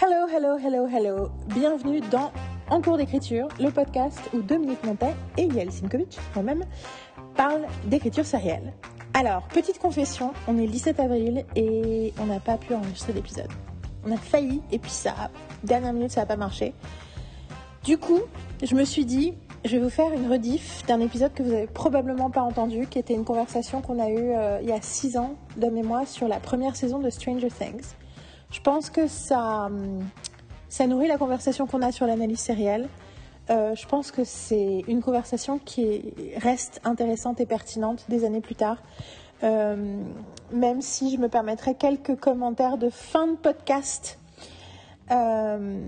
Hello, hello, hello, hello. Bienvenue dans En cours d'écriture, le podcast où Dominique Montet et Yael Simkovic, moi-même, parlent d'écriture sérielle. Alors, petite confession, on est le 17 avril et on n'a pas pu enregistrer d'épisode. On a failli et puis ça, dernière minute, ça n'a pas marché. Du coup, je me suis dit, je vais vous faire une rediff d'un épisode que vous avez probablement pas entendu, qui était une conversation qu'on a eue euh, il y a 6 ans, de mémoire, sur la première saison de Stranger Things. Je pense que ça, hum, ça nourrit la conversation qu'on a sur l'analyse sérielle. Euh, je pense que c'est une conversation qui reste intéressante et pertinente des années plus tard. Euh, même si je me permettrai quelques commentaires de fin de podcast. Euh,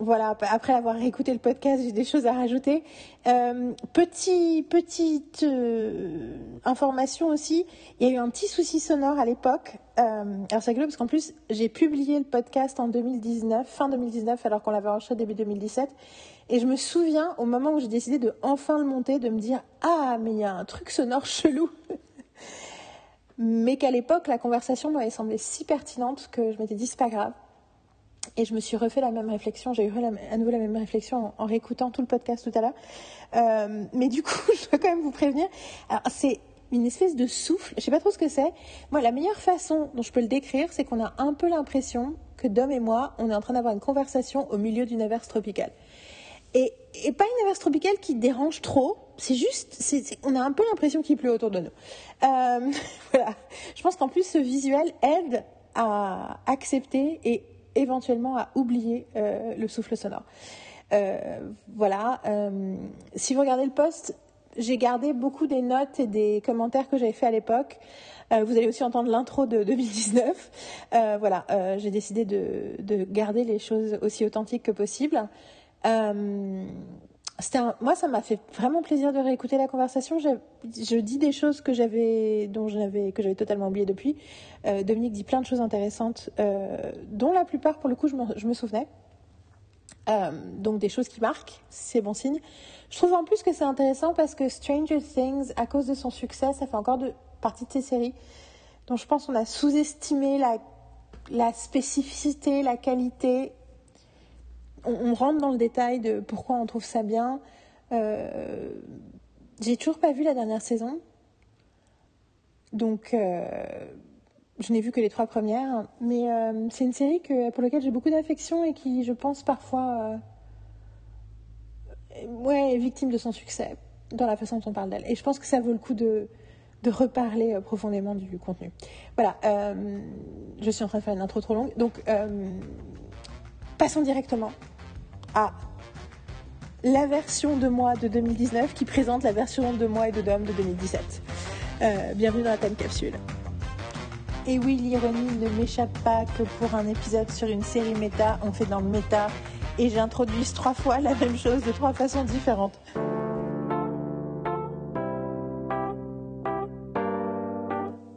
voilà, après avoir écouté le podcast, j'ai des choses à rajouter. Euh, petit, petite euh, information aussi, il y a eu un petit souci sonore à l'époque. Euh, alors c'est rigolo parce qu'en plus, j'ai publié le podcast en 2019, fin 2019, alors qu'on l'avait enregistré début 2017. Et je me souviens, au moment où j'ai décidé de enfin le monter, de me dire Ah, mais il y a un truc sonore chelou Mais qu'à l'époque, la conversation m'avait semblé si pertinente que je m'étais dit C'est pas grave et je me suis refait la même réflexion, j'ai eu à nouveau la même réflexion en, réécoutant tout le podcast tout à l'heure. Euh, mais du coup, je dois quand même vous prévenir. C'est une espèce de souffle, je sais pas trop ce que c'est. Moi, la meilleure façon dont je peux le décrire, c'est qu'on a un peu l'impression que Dom et moi, on est en train d'avoir une conversation au milieu d'une averse tropicale. Et, et, pas une averse tropicale qui dérange trop, c'est juste, c'est, on a un peu l'impression qu'il pleut autour de nous. Euh, voilà. Je pense qu'en plus, ce visuel aide à accepter et éventuellement à oublier euh, le souffle sonore. Euh, voilà. Euh, si vous regardez le post, j'ai gardé beaucoup des notes et des commentaires que j'avais fait à l'époque. vous allez aussi entendre l'intro de 2019. voilà, j'ai décidé de, de, garder les choses aussi authentiques que possible. Moi, ça m'a fait vraiment plaisir de réécouter la conversation. Je, dis des choses que j'avais, dont j'avais, que j'avais totalement oublié depuis. Euh, Dominique dit plein de choses intéressantes, euh, dont la plupart, pour le coup, je me, souvenais. Euh, donc des choses qui marquent, c'est bon signe. Je trouve en plus que c'est intéressant parce que Stranger Things, à cause de son succès, ça fait encore partie de ces séries dont je pense qu'on a sous-estimé la spécificité, la qualité on, rentre dans le détail de pourquoi on trouve ça bien. Euh, j'ai toujours pas vu la dernière saison. Donc, euh, je n'ai vu que les trois premières. Mais euh, c'est une série que, pour laquelle j'ai beaucoup d'affection et qui, je pense, parfois ouais, est victime de son succès dans la façon dont on parle d'elle. Et je pense que ça vaut le coup de, de reparler profondément du contenu. Voilà, je suis en train de faire une intro trop longue. Donc, passons directement à la version de moi de 2019 qui présente la version de moi et de Dom de 2017. Euh, bienvenue dans la time capsule. Et oui, l'ironie ne m'échappe pas que pour un épisode sur une série méta, on fait dans le méta et j'introduis trois fois la même chose de trois façons différentes.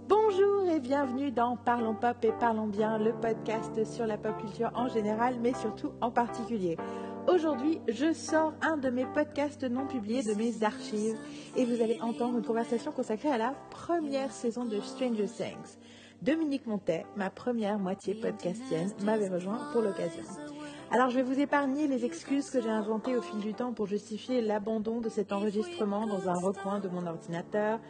Bonjour et bienvenue dans Parlons Pop et Parlons Bien, le podcast sur la pop culture en général, mais surtout en particulier. Aujourd'hui, je sors un de mes podcasts non publiés de mes archives et vous allez entendre une conversation consacrée à la première saison de Stranger Things. Dominique Montet, ma première moitié podcastienne, m'avait rejoint pour l'occasion. Alors je vais vous épargner les excuses que j'ai inventées au fil du temps pour justifier l'abandon de cet enregistrement dans un recoin de mon ordinateur.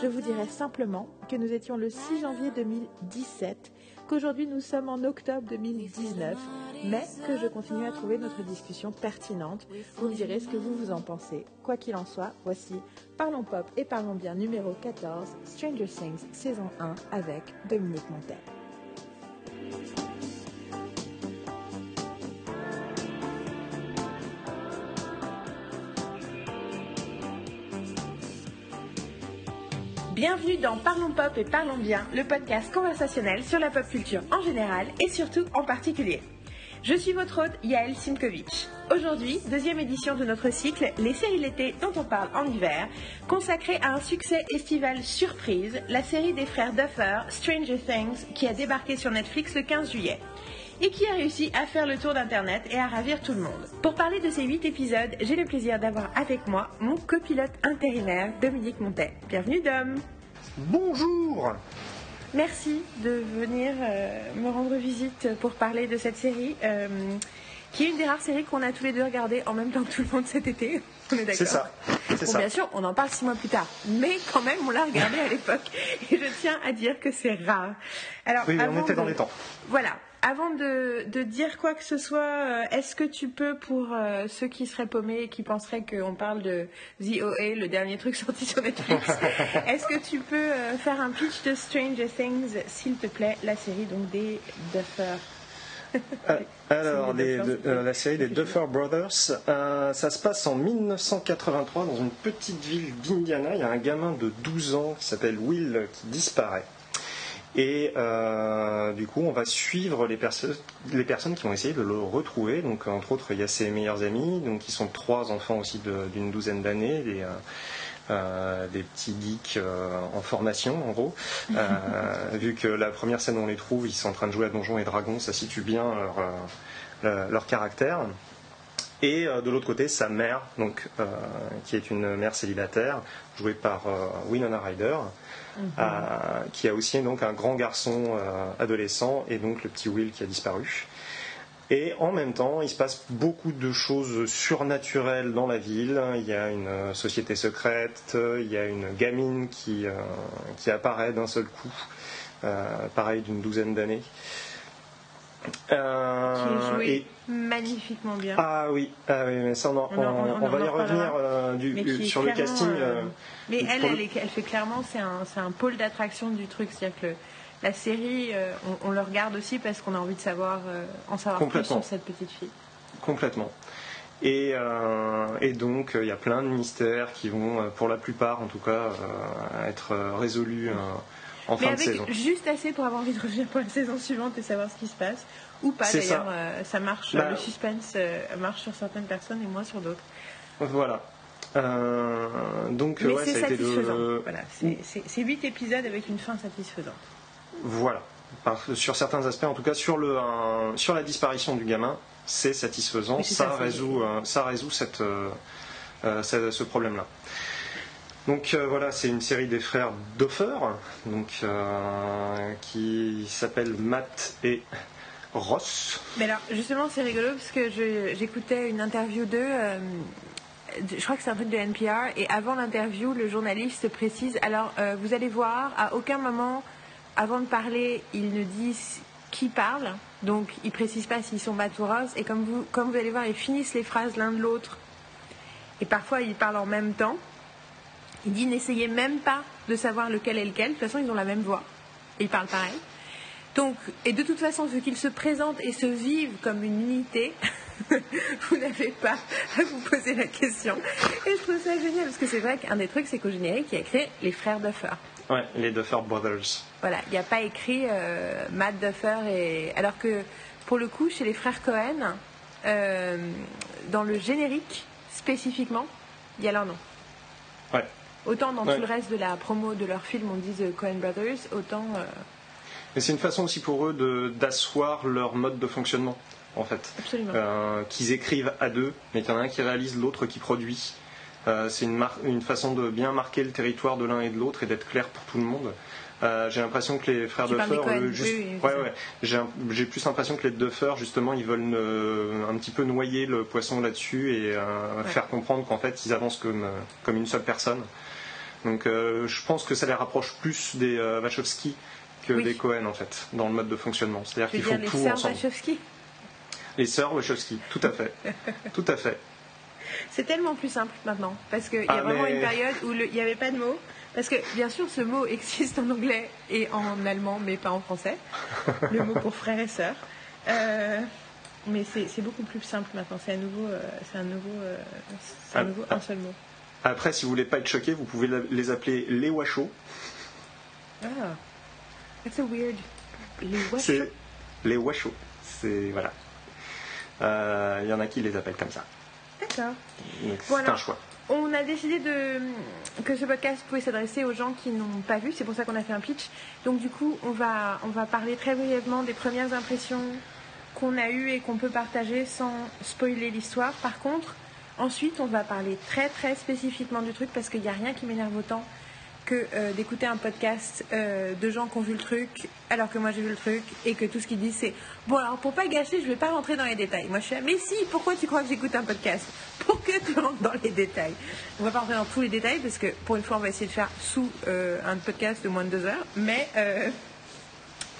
Je vous dirai simplement que nous étions le 6 janvier 2017 qu'aujourd'hui nous sommes en octobre 2019, mais que je continue à trouver notre discussion pertinente. Vous me direz ce que vous vous en pensez. Quoi qu'il en soit, voici Parlons Pop et Parlons Bien numéro 14, Stranger Things saison 1 avec Dominique Montel. Bienvenue dans Parlons Pop et Parlons Bien, le podcast conversationnel sur la pop culture en général et surtout en particulier. Je suis votre hôte Yael Simkovic. Aujourd'hui, deuxième édition de notre cycle Les séries l'été dont on parle en hiver, consacré à un succès estival surprise, la série des frères Duffer, Stranger Things, qui a débarqué sur Netflix le 15 juillet et qui a réussi à faire le tour d'Internet et à ravir tout le monde. Pour parler de ces 8 épisodes, j'ai le plaisir d'avoir avec moi mon copilote intérimaire, Dominique Montet. Bienvenue Dom Bonjour merci de venir me rendre visite pour parler de cette série qui est une des rares séries qu'on a tous les deux regardées en même temps que tout le monde cet été. On est d'accord. C'est ça. Bon, bien sûr, on en parle six mois plus tard, mais quand même, on l'a regardée à l'époque. Et je tiens à dire que c'est rare. Alors, oui, on était dans les temps. Voilà. Avant de, dire quoi que ce soit, euh, est-ce que tu peux, pour euh, ceux qui seraient paumés et qui penseraient qu'on parle de The OA, le dernier truc sorti sur Netflix, est-ce que tu peux euh, faire un pitch de Stranger Things, s'il te plaît, la série donc des Duffer? Alors, euh, la série des Duffer Brothers, euh, ça se passe en 1983 dans une petite ville d'Indiana. Il y a un gamin de 12 ans qui s'appelle Will qui disparaît. Et du coup, on va suivre les, les, personnes qui vont essayer de le retrouver. Donc, entre autres, il y a ses meilleurs amis, donc qui sont trois enfants aussi d'une douzaine d'années. Euh, des petits geeks euh, en formation en gros. Euh, vu que la première scène où on les trouve, ils sont en train de jouer à Donjons et Dragons, ça situe bien leur, leur caractère. Et de l'autre côté, sa mère, donc, qui est une mère célibataire, jouée par Winona Ryder. Qui a aussi donc un grand garçon adolescent et donc le petit Will qui a disparu. Et en même temps, il se passe beaucoup de choses surnaturelles dans la ville. Il y a une euh, société secrète, il y a une gamine qui, euh, qui apparaît d'un seul coup, euh, pareil d'une douzaine d'années. Qui est joué magnifiquement bien. Ah oui, ah oui mais ça, on, on, va y revenir du, sur le casting. mais elle, elle, elle, fait clairement, c'est un, un, pôle d'attraction du truc. C'est-à-dire que la série, euh, on, le regarde aussi parce qu'on a envie de savoir, euh, en savoir plus sur cette petite fille. Complètement. Et, euh, donc, il y a plein de mystères qui vont, pour la plupart en tout cas, être résolus en fin de saison. Juste assez pour avoir envie de revenir pour la saison suivante et savoir ce qui se passe. Ou pas d'ailleurs, ça. marche, bah, le suspense marche sur certaines personnes et moins sur d'autres. Voilà. donc, Mais c'est satisfaisant. Voilà, c'est 8 épisodes avec une fin satisfaisante. Voilà. sur certains aspects, en tout cas sur, le, sur la disparition du gamin, c'est satisfaisant. Ça, résout, euh, ça résout cette, euh, euh, ce problème-là. Donc voilà, c'est une série des frères Doffer, donc qui s'appellent Matt et Ross. Mais alors justement, c'est rigolo parce que j'écoutais une interview d'eux. je crois que c'est un truc de NPR et avant l'interview, le journaliste précise. Alors vous allez voir, à aucun moment avant de parler, ils ne disent qui parle, donc ils précisent pas s'ils sont Matt ou Ross, et comme vous, comme vous allez voir, ils finissent les phrases l'un de l'autre, et parfois ils parlent en même temps. Il dit n'essayez même pas de savoir lequel est lequel, de toute façon ils ont la même voix, et ils parlent pareil. Donc, et de toute façon, vu qu'ils se présentent et se vivent comme une unité, vous n'avez pas à vous poser la question. Et je trouve ça génial, parce que c'est vrai qu'un des trucs, c'est qu'au générique, il y a écrit les frères Duffer. Ouais, les Duffer Brothers. Voilà, il n'y a pas écrit euh, Matt Duffer et. Alors que pour le coup, chez les frères Cohen, euh, dans le générique spécifiquement, il y a leur nom. Ouais. Autant dans tout le reste de la promo de leur film, on dit Cohen Brothers, autant. Euh, et c'est une façon aussi pour eux d'asseoir leur mode de fonctionnement, en fait. Absolument. qu'ils écrivent à deux, mais qu'il y en a un qui réalise, l'autre qui produit. Euh, c'est une, une, façon de bien marquer le territoire de l'un et de l'autre et d'être clair pour tout le monde. Euh, j'ai l'impression que les frères Duffer, ouais, j'ai plus l'impression que les Duffer, justement, ils veulent un petit peu noyer le poisson là-dessus et euh, faire comprendre qu'en fait, ils avancent comme, comme une seule personne. Donc, je pense que ça les rapproche plus des Wachowski que des Cohen, en fait, dans le mode de fonctionnement. C'est-à-dire qu'ils font tout ensemble. Wachowski? Les sœurs Wachowski, tout à fait. tout à fait. C'est tellement plus simple maintenant, parce qu'il y a ah, vraiment une période où il n'y avait pas de mots. Parce que bien sûr, ce mot existe en anglais et en allemand, mais pas en français. Le mot pour frère et sœur. Euh, mais c'est beaucoup plus simple maintenant. C'est un nouveau, euh, c'est un nouveau, euh, un, nouveau un seul mot. Après, si vous voulez pas être choqué, vous pouvez les appeler les wachos. Ah, that's a weird. Les wachos. Les wachos. C'est voilà. Il y en a qui les appellent comme ça. D'accord. C'est un choix. On a décidé de, que ce podcast pouvait s'adresser aux gens qui n'ont pas vu, c'est pour ça qu'on a fait un pitch. Donc du coup, on va, on va parler très brièvement des premières impressions qu'on a eues et qu'on peut partager sans spoiler l'histoire. Par contre, ensuite, on va parler très très spécifiquement du truc parce qu'il n'y a rien qui m'énerve autant que euh, d'écouter un podcast euh, de gens qui ont vu le truc alors que moi j'ai vu le truc et que tout ce qu'ils disent c'est bon alors pour pas gâcher je vais pas rentrer dans les détails. Moi je suis mais si pourquoi tu crois que j'écoute un podcast Pour que tu rentres dans les détails. On va pas rentrer dans tous les détails parce que pour une fois on va essayer de faire sous euh, un podcast de moins de deux heures, mais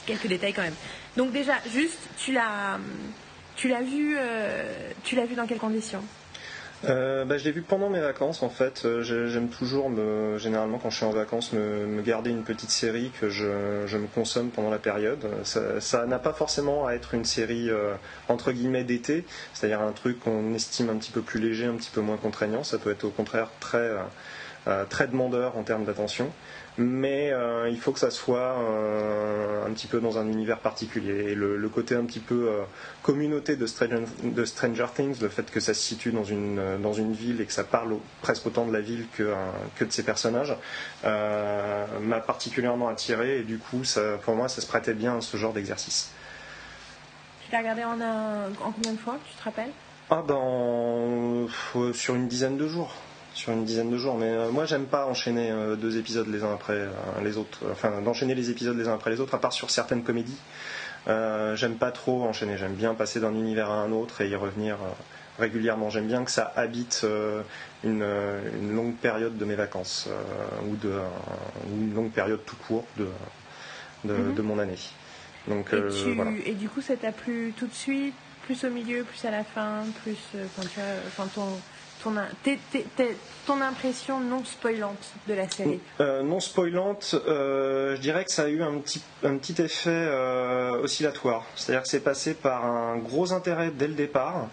quelques détails quand même. Donc déjà juste tu l'as tu l'as vu tu l'as vu dans quelles conditions? Euh, bah, je l'ai vu pendant mes vacances en fait. Euh, j'aime toujours, me, généralement quand je suis en vacances, me, garder une petite série que je, me consomme pendant la période. Ça n'a pas forcément à être une série euh, entre guillemets d'été, c'est-à-dire un truc qu'on estime un petit peu plus léger, un petit peu moins contraignant. Ça peut être au contraire très demandeur en termes d'attention mais euh, il faut que ça soit euh, un petit peu dans un univers particulier. Et le, côté un petit peu euh, communauté de Stranger, Things, le fait que ça se situe dans une, dans une ville et que ça parle presque autant de la ville que, que de ses personnages, m'a particulièrement attiré et du coup, ça, pour moi, ça se prêtait bien à ce genre d'exercice. Tu l'as regardé en, en combien de fois, tu te rappelles? Ah, dans, sur une dizaine de jours sur une dizaine de jours. Mais euh, moi, j'aime pas enchaîner euh, deux épisodes les uns après euh, les autres. Enfin, d'enchaîner les épisodes les uns après les autres, à part sur certaines comédies. j'aime pas trop enchaîner. J'aime bien passer d'un univers à un autre et y revenir régulièrement. J'aime bien que ça habite une, longue période de mes vacances ou, de, une longue période tout court de, de, mhm. mon année. Donc, et, du coup, ça t'a plu tout de suite, plus au milieu, plus à la fin, plus quand tu as, ton, ton, impression non spoilante de la série euh, Non spoilante, euh, je dirais que ça a eu un petit, effet euh, oscillatoire. C'est-à-dire que c'est passé par un gros intérêt dès le départ,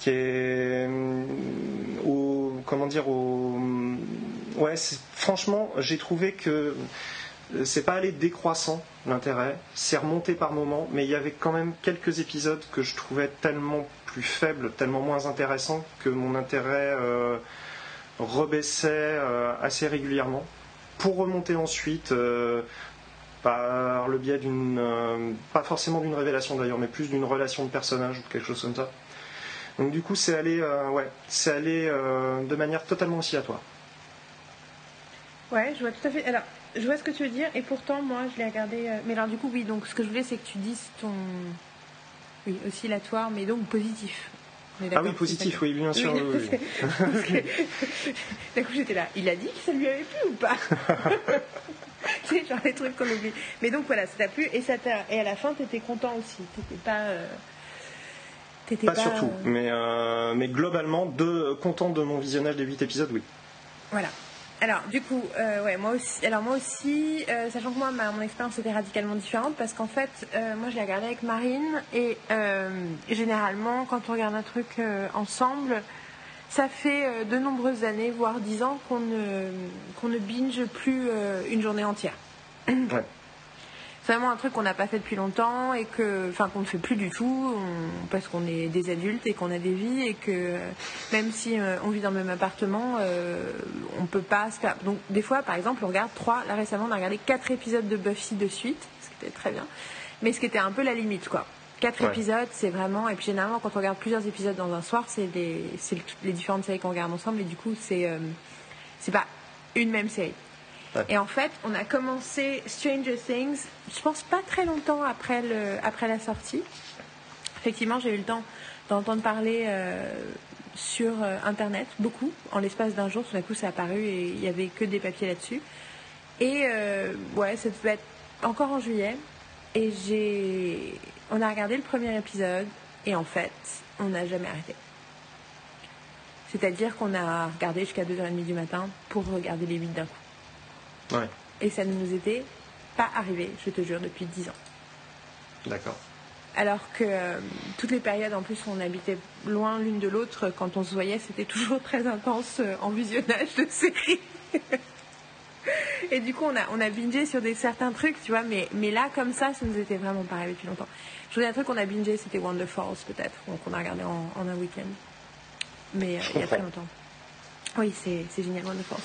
qui est comment dire, ouais, franchement, j'ai trouvé que c'est pas allé décroissant l'intérêt, c'est remonté par moments, mais il y avait quand même quelques épisodes que je trouvais tellement plus faible, tellement moins intéressant que mon intérêt euh, rebaissait euh, assez régulièrement. Pour remonter ensuite euh, par le biais d'une, pas forcément d'une révélation d'ailleurs, mais plus d'une relation de personnage ou quelque chose comme ça. Donc du coup, c'est allé, ouais, c'est allé de manière totalement oscillatoire. Ouais, je vois tout à fait. Alors, je vois ce que tu veux dire, et pourtant, moi, je l'ai regardé. mais alors, du coup, oui. Donc, ce que je voulais, c'est que tu dises ton oui, oscillatoire, mais donc positif. Ah oui, positif, oui, bien sûr. D'un coup, j'étais là. Il a dit que ça lui avait plu ou pas? C'est genre les trucs qu'on oublie. Mais donc voilà, ça t'a plu et, ça et à la fin, t'étais content aussi. T'étais pas. Euh, pas, pas, surtout, euh, mais, euh, mais globalement, de, content de mon visionnage des 8 épisodes, oui. Voilà. Alors, du coup, euh, ouais, moi aussi, alors moi aussi euh, sachant que moi, mon expérience était radicalement différente parce qu'en fait, euh, moi, je l'ai regardé avec Marine et généralement, quand on regarde un truc ensemble, ça fait de nombreuses années, voire dix ans, qu'on ne, qu'on ne binge plus une journée entière. Vraiment un truc qu'on n'a pas fait depuis longtemps et que, enfin, qu'on ne fait plus du tout parce qu'on est des adultes et qu'on a des vies et que même si euh, on vit dans le même appartement, euh, on peut pas se faire. Donc des fois, par exemple, on regarde trois. Là récemment, on a regardé quatre épisodes de Buffy de suite, ce qui était très bien, mais ce qui était un peu la limite, quoi. Quatre épisodes, c'est vraiment. Et puis généralement, quand on regarde plusieurs épisodes dans un soir, c'est les, les différentes séries qu'on regarde ensemble et du coup, c'est euh, c'est pas une même série. Et en fait, on a commencé Stranger Things, je pense pas très longtemps après, le, après la sortie. Effectivement, j'ai eu le temps d'entendre parler euh, sur euh, Internet, beaucoup. En l'espace d'un jour, tout d'un coup, ça a apparu et il n'y avait que des papiers là-dessus. Et euh, ouais, ça devait être encore en juillet. Et j'ai. On a regardé le premier épisode et en fait, on n'a jamais arrêté. C'est-à-dire qu'on a regardé jusqu'à 2h30 du matin pour regarder les 8 d'un coup. Et ça ne nous était pas arrivé, je te jure, depuis 10 ans. D'accord. Alors que euh, toutes les périodes, en plus, on habitait loin l'une de l'autre, quand on se voyait, c'était toujours très intense euh, en visionnage de séries. Et du coup, on a, on a bingé sur des, certains trucs, tu vois, mais, mais là, comme ça, ça nous était vraiment pas arrivé depuis longtemps. Je voulais un truc qu'on a bingé, c'était Wonder Falls, peut-être, qu'on a regardé en, un week-end. Mais euh, il y a très longtemps. Oui, c'est génial, Wonder Falls.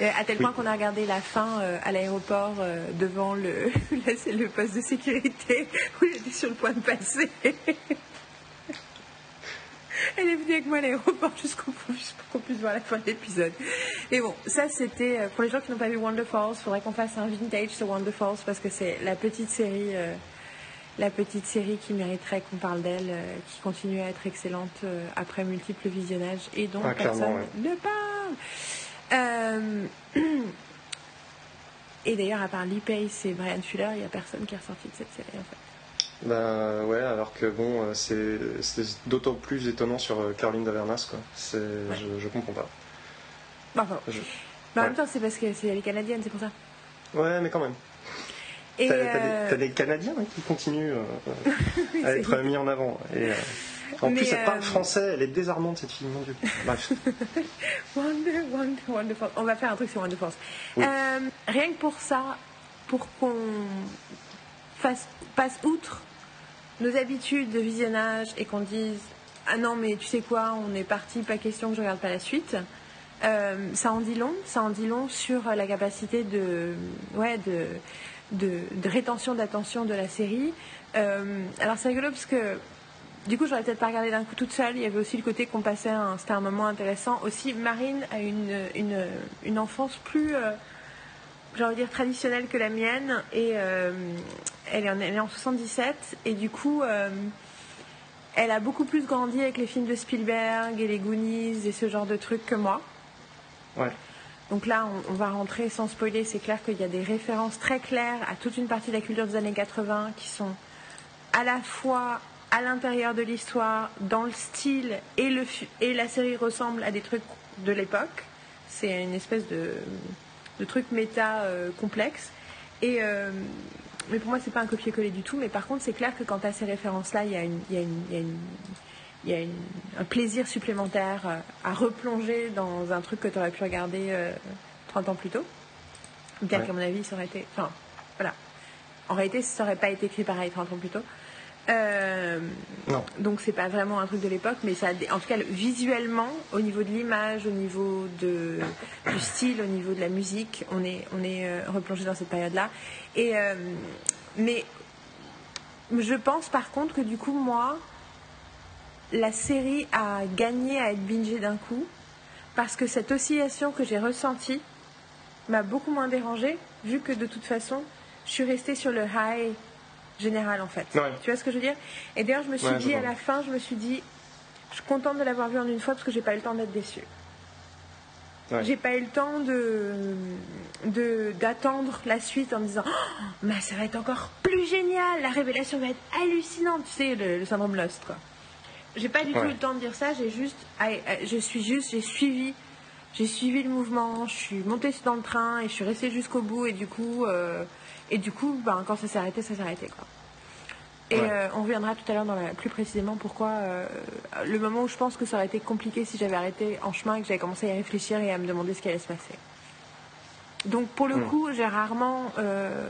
Euh, à tel point qu'on a regardé la fin euh, à l'aéroport euh, devant le, le poste de sécurité où j'étais sur le point de passer. Elle est venue avec moi à l'aéroport jusqu'au pour qu'on puisse voir la fin de l'épisode. Et bon, ça c'était pour les gens qui n'ont pas vu Wonder Falls. Il faudrait qu'on fasse un vintage sur Wonder Falls parce que c'est la petite série, euh, la petite série qui mériterait qu'on parle d'elle, euh, qui continue à être excellente après multiples visionnages et dont ah, personne ne parle. et d'ailleurs, à part Lee Pace et Brian Fuller, il n'y a personne qui est ressorti de cette série en fait. Ben ouais, alors que bon, euh, c'est d'autant plus étonnant sur euh, Caroline Davernas, quoi. Je, je comprends pas. Bah, enfin, bah, en même temps, c'est parce que c'est les Canadiennes, c'est pour ça. Ouais, mais quand même. T'as euh... des, Canadiens hein, qui continuent euh, à être mis en avant. Et, en plus, elle parle français, elle est désarmante cette fille, mon dieu. Bref. wonder, wonder, wonderful. On va faire un truc sur Wonder Force. rien que pour ça, pour qu'on fasse, passe outre nos habitudes de visionnage et qu'on dise ah non mais tu sais quoi on est parti pas question que je regarde pas la suite euh, ça en dit long ça en dit long sur la capacité de ouais de de, rétention d'attention de la série euh, alors c'est rigolo parce que du coup j'aurais peut-être pas regardé d'un coup toute seule il y avait aussi le côté qu'on passait c'était un moment intéressant aussi Marine a une une, une enfance plus euh, j'ai envie de dire traditionnelle que la mienne et euh, elle, est en, elle, est en, 77 et du coup euh, elle a beaucoup plus grandi avec les films de Spielberg et les Goonies et ce genre de trucs que moi. Ouais. Donc là, on, va rentrer sans spoiler. C'est clair qu'il y a des références très claires à toute une partie de la culture des années 80 qui sont à la fois à l'intérieur de l'histoire, dans le style et, le, et la série ressemble à des trucs de l'époque. C'est une espèce de de trucs méta euh, complexes. Et, euh, mais pour moi, c'est pas un copier-coller du tout. Mais par contre, c'est clair que quand à ces références-là, il y a, une, il y a, une, il y a, une, il y a un plaisir supplémentaire euh, à replonger dans un truc que tu aurais pu regarder 30 ans plus tôt. Bien qu'à mon avis, ça aurait été. Enfin, voilà. En réalité, ça n'aurait pas été écrit pareil 30 ans plus tôt. Euh, non. Donc c'est pas vraiment un truc de l'époque, mais ça, en tout cas visuellement, au niveau de l'image, au niveau de, du style, au niveau de la musique, on est, on est euh, replongé dans cette période-là. Et euh, mais je pense par contre que du coup moi, la série a gagné à être bingée d'un coup parce que cette oscillation que j'ai ressentie m'a beaucoup moins dérangée vu que de toute façon je suis restée sur le high général en fait. Tu vois ce que je veux dire? Et d'ailleurs, je me suis dit à la fin, je me suis dit, je suis contente de l'avoir vu en une fois parce que j'ai pas eu le temps d'être déçue. J'ai pas eu le temps de d'attendre la suite en me disant oh, ça va être encore plus génial, la révélation va être hallucinante, tu sais le, syndrome Lost quoi. J'ai pas du tout eu le temps de dire ça, j'ai juste je suis juste j'ai suivi j'ai suivi le mouvement, je suis montée dans le train et je suis restée jusqu'au bout et du coup euh, et du coup, ben, quand ça s'est arrêté, ça s'est arrêté. Quoi. Et euh, on reviendra tout à l'heure plus précisément pourquoi euh, le moment où je pense que ça aurait été compliqué si j'avais arrêté en chemin et que j'avais commencé à y réfléchir et à me demander ce qui allait se passer. Donc pour le hmm. coup, j'ai rarement, euh,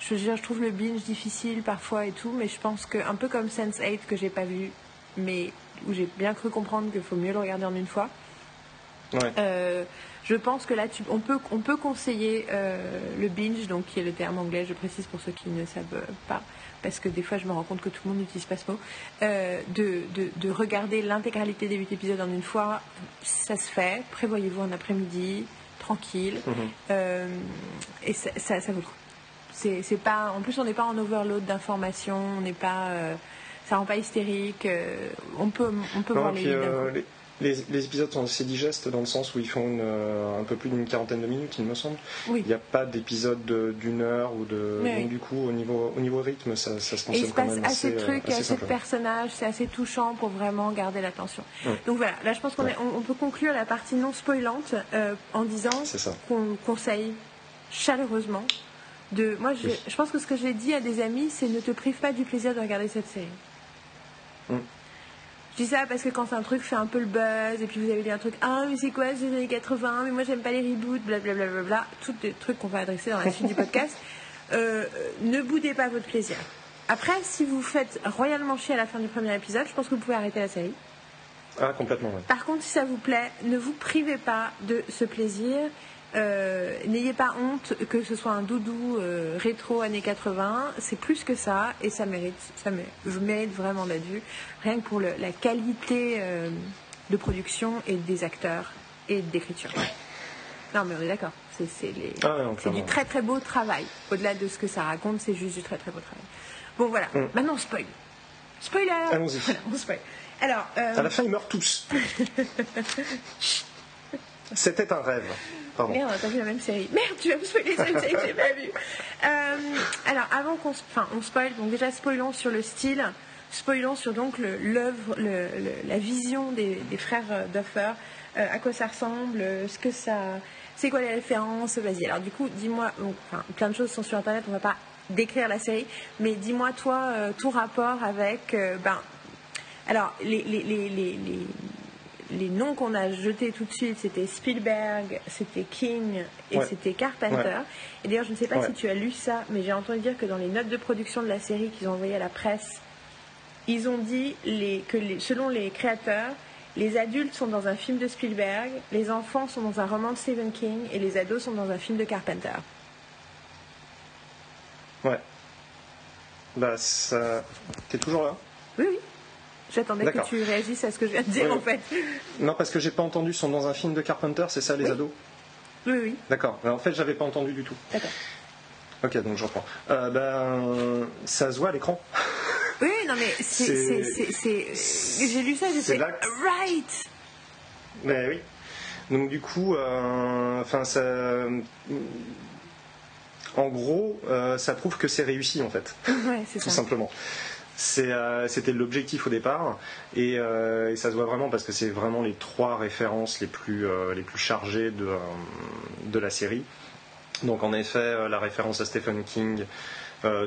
je, je trouve le binge difficile parfois et tout, mais je pense que un peu comme Sense8 que j'ai pas vu, mais où j'ai bien cru comprendre qu'il faut mieux le regarder en une fois. Ouais. Je pense que là, on, peut, on peut conseiller euh, le binge, donc qui est le terme anglais, je précise pour ceux qui ne savent pas, parce que des fois je me rends compte que tout le monde n'utilise pas ce mot, euh, de, de, regarder l'intégralité des 8 épisodes en une fois. Ça se fait, prévoyez-vous un après-midi, tranquille, mhm. euh, et ça, ça, vaut le coup. C'est, pas, en plus, on n'est pas en overload d'informations, on n'est pas, ça rend pas hystérique, on peut, on peut voir les, les, épisodes sont assez digestes dans le sens où ils font euh, un peu plus d'une quarantaine de minutes, il me semble. Il n'y a pas d'épisode d'une heure ou de. Donc, du coup, au niveau, au niveau rythme, ça, ça se consomme quand même assez. Il se passe assez de trucs, assez, de personnages, c'est assez touchant pour vraiment garder l'attention. Donc voilà, là je pense qu'on on, peut conclure la partie non spoilante euh, en disant qu'on conseille chaleureusement de. Moi, je, je pense que ce que j'ai dit à des amis, c'est ne te prive pas du plaisir de regarder cette série. Mm. Je dis ça parce que quand c'est un truc fait un peu le buzz et puis vous avez dit un truc ah mais c'est quoi c'est les années 80 mais moi j'aime pas les reboots blablabla bla, bla, bla, tous les trucs qu'on va adresser dans la suite du podcast. Euh, ne boudez pas votre plaisir. Après si vous faites royalement chier à la fin du premier épisode je pense que vous pouvez arrêter la série. Ah complètement ouais. par contre si ça vous plaît ne vous privez pas de ce plaisir euh, n'ayez pas honte que ce soit un doudou euh, rétro années 80, c'est plus que ça et ça mérite, ça mérite, vraiment d'être vu, rien que pour la qualité euh, de production et des acteurs et d'écriture. Non mais on est d'accord, c'est ah du très très beau travail. Au-delà de ce que ça raconte, c'est juste du très très beau travail. Bon voilà, mm. maintenant on spoil. Spoiler Allons-y. on spoil. Alors, à la fin ils meurent tous. C'était un rêve. Merde, t'as vu la même série. Merde, tu vas me spoiler une série que j'ai pas vue. Euh, alors, avant qu'on enfin, on spoil, donc déjà spoilons sur le style, spoilons sur donc l'œuvre, la vision des, frères euh, Duffer, euh, à quoi ça ressemble, ce que ça, c'est quoi les références, vas-y. Alors du coup, dis-moi, enfin, plein de choses sont sur internet, on va pas décrire la série, mais dis-moi toi ton rapport avec, ben, alors les, les, les, les les noms qu'on a jetés tout de suite, c'était Spielberg, c'était King et c'était Carpenter. Et d'ailleurs, je ne sais pas si tu as lu ça, mais j'ai entendu dire que dans les notes de production de la série qu'ils ont envoyées à la presse, ils ont dit que selon les créateurs, les adultes sont dans un film de Spielberg, les enfants sont dans un roman de Stephen King et les ados sont dans un film de Carpenter. Ouais. Bah, ça. T'es toujours là? Oui, oui. J'attendais que tu réagisses à ce que je viens de dire en fait. Non, parce que j'ai pas entendu, sont dans un film de Carpenter, c'est ça les ados Oui, oui. D'accord. En fait, j'avais pas entendu du tout. D'accord. Ok, donc je reprends. Euh, ben, ça se voit à l'écran. Oui, non, mais c'est. J'ai lu ça, j'ai fait. Right Mais oui. Donc, du coup, euh, enfin, ça. En gros, euh, ça prouve que c'est réussi en fait. Ouais, c'est ça. Tout simplement. Euh, c'était l'objectif au départ euh, et, ça se voit vraiment parce que c'est vraiment les trois références les plus, euh, les plus chargées de, de la série. Donc en effet, la référence à Stephen King,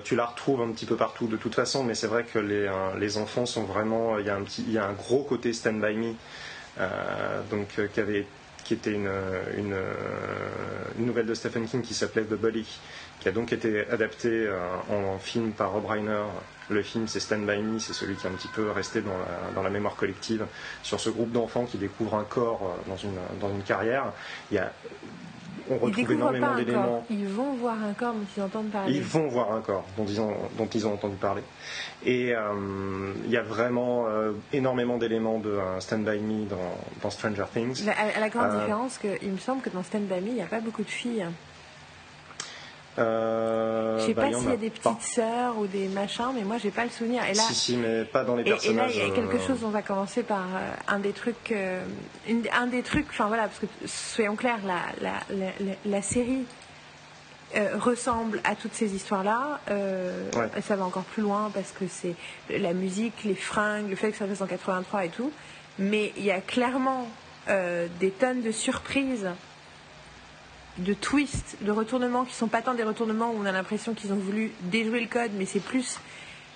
tu la retrouves un petit peu partout de toute façon, mais c'est vrai que les, les, enfants sont vraiment. Il y, a un petit, il y a un gros côté Stand By Me, donc, qui, avait, qui était une, une, nouvelle de Stephen King qui s'appelait The Bully, qui a donc été adaptée en, film par Rob Reiner le film, c'est Stand By Me, c'est celui qui est un petit peu resté dans la, mémoire collective sur ce groupe d'enfants qui découvrent un corps euh, dans une, dans une carrière. Il y a, on retrouve énormément d'éléments. Ils vont voir un corps dont ils entendent parler. Ils vont voir un corps dont ils ont, dont ils ont entendu parler. Et euh, il y a vraiment euh, énormément d'éléments de Stand By Me dans, Stranger Things. À, la grande différence qu'il me semble que dans Stand By Me, il n'y a pas beaucoup de filles. Euh, je sais bah, pas s'il y a des petites sœurs ou des machins, mais moi j'ai pas le souvenir. Et là, si, si, mais pas dans les personnages. Et, là, il y a quelque euh, chose. On va commencer par euh, un des trucs, euh, un des trucs. Enfin voilà, parce que soyons clairs, la, la, la, la série ressemble à toutes ces histoires-là. Ça va encore plus loin parce que c'est la musique, les fringues, le fait que ça fasse en 83 et tout. Mais il y a clairement des tonnes de surprises de twists, de retournements qui sont pas tant des retournements où on a l'impression qu'ils ont voulu déjouer le code, mais c'est plus,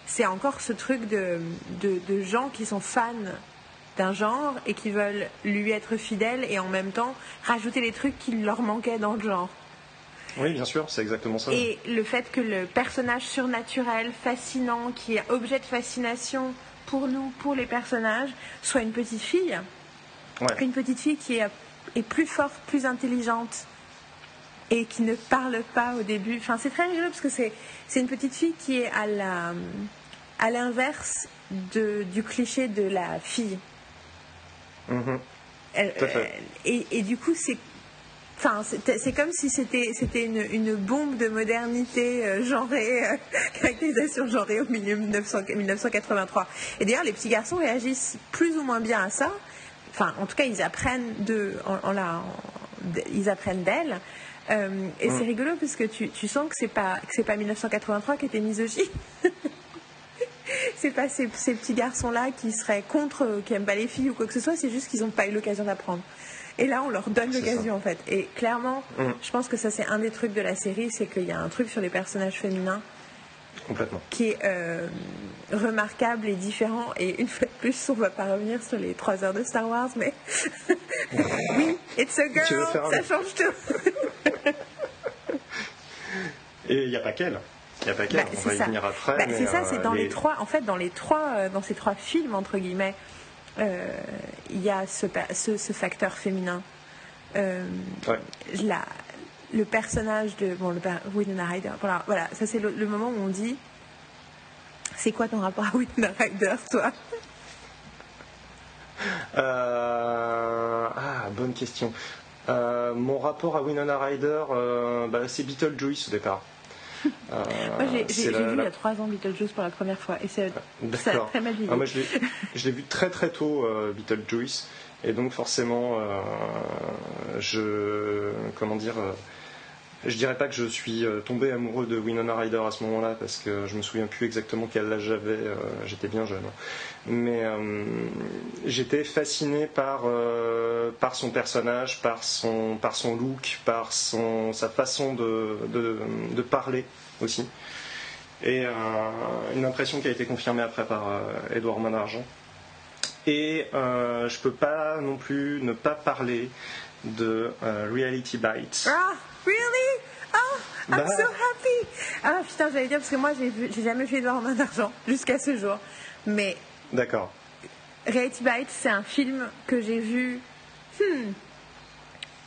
c'est encore ce truc de, de, gens qui sont fans d'un genre et qui veulent lui être fidèles et en même temps rajouter les trucs qui leur manquaient dans le genre. Oui, bien sûr, c'est exactement ça. Et le fait que le personnage surnaturel, fascinant, qui est objet de fascination pour nous, pour les personnages, soit une petite fille. Une petite fille qui est, est plus forte, plus intelligente, et qui ne parle pas au début. Enfin, c'est très rigolo parce que c'est, c'est une petite fille qui est à, la, à l'inverse de, du cliché de la fille. Mm-hmm. et, et, du coup, c'est, enfin, c'est, comme si c'était, c'était une, une, bombe de modernité euh, genrée, euh, caractérisation genrée au milieu 1900, 1983. Et d'ailleurs, les petits garçons réagissent plus ou moins bien à ça. Enfin, en tout cas, ils apprennent de, en, la, ils apprennent d'elle. Euh, et c'est mm. rigolo parce que tu, tu sens que c'est pas que c'est pas 1983 qui était misogyne. c'est pas ces, ces petits garçons là qui seraient contre, qui aiment pas les filles ou quoi que ce soit. C'est juste qu'ils n'ont pas eu l'occasion d'apprendre. Et là, on leur donne l'occasion en fait. Et clairement, mm. je pense que ça c'est un des trucs de la série, c'est qu'il y a un truc sur les personnages féminins Complètement. qui est euh, remarquable et différent. Et une fois de plus, on va pas revenir sur les trois heures de Star Wars, mais oui, it's a girl, ça change tout. Et il n'y a pas qu'elle. Il n'y a pas qu'elle, bah, on va y venir après. Bah, c'est ça, c'est dans euh, les... trois, en fait, dans les trois, euh, dans ces trois films, entre guillemets, euh, il y a ce, ce, facteur féminin. la, le personnage de bon, le Winona Ryder. Voilà, voilà ça c'est le, moment où on dit c'est quoi ton rapport à Winona Ryder, toi? Ah, bonne question. mon rapport à Winona Ryder, bah, c'est Beetlejuice au départ. Euh, moi, j'ai vu il y a trois ans Beetlejuice pour la première fois et c'est très mal ah, moi, je l'ai vu très très tôt, euh, Beetlejuice. Et donc, forcément, euh, je. Comment dire je dirais pas que je suis tombé amoureux de Winona Ryder à ce moment-là parce que je me souviens plus exactement quel âge j'avais, j'étais bien jeune. Mais j'étais fasciné par, par son personnage, par son, par son look, par son, sa façon de, de parler aussi. Et euh, une impression qui a été confirmée après par Edouard euh, Manargent. Et euh, je peux pas non plus ne pas parler de Reality Bites. Ah, really? Oh, I'm bah. so happy! Ah putain, j'allais dire parce que moi j'ai jamais vu Edouard Manargent jusqu'à ce jour. Mais. D'accord. Reality Bites, c'est un film que j'ai vu. Hmm,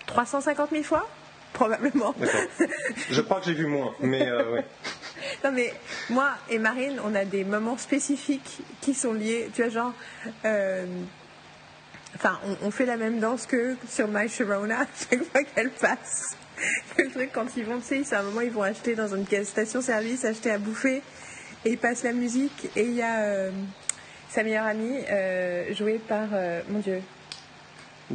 350 000 fois probablement. Je crois que j'ai vu moins, mais euh, Non mais moi et Marine, on a des moments spécifiques qui sont liés, tu vois genre, euh, enfin on, fait la même danse que sur My Sharona chaque fois qu'elle passe. Le truc quand ils vont, tu sais, c'est un moment ils vont acheter dans une station-service, acheter à bouffer et ils passent la musique et il y a euh, sa meilleure amie jouée par mon Dieu,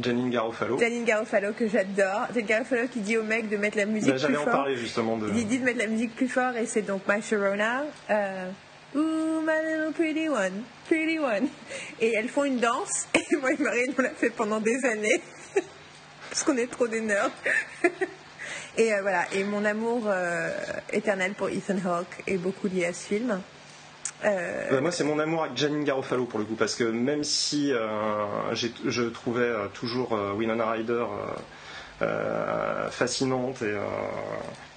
Janine Garofalo. Janine Garofalo que j'adore. Janine Garofalo qui dit au mec de mettre la musique plus fort. J'allais en parler justement de. Il dit de mettre la musique plus fort et c'est donc My Sharona. Euh, Ooh, my little pretty one, pretty one. Et elles font une danse et moi et Marine on l'a fait pendant des années parce qu'on est trop des nerds. Et euh, voilà. Et mon amour euh, éternel pour Ethan Hawke est beaucoup lié à ce film. Euh, moi, c'est mon amour avec Janine Garofalo pour le coup, parce que même si je trouvais toujours Winona Ryder fascinante et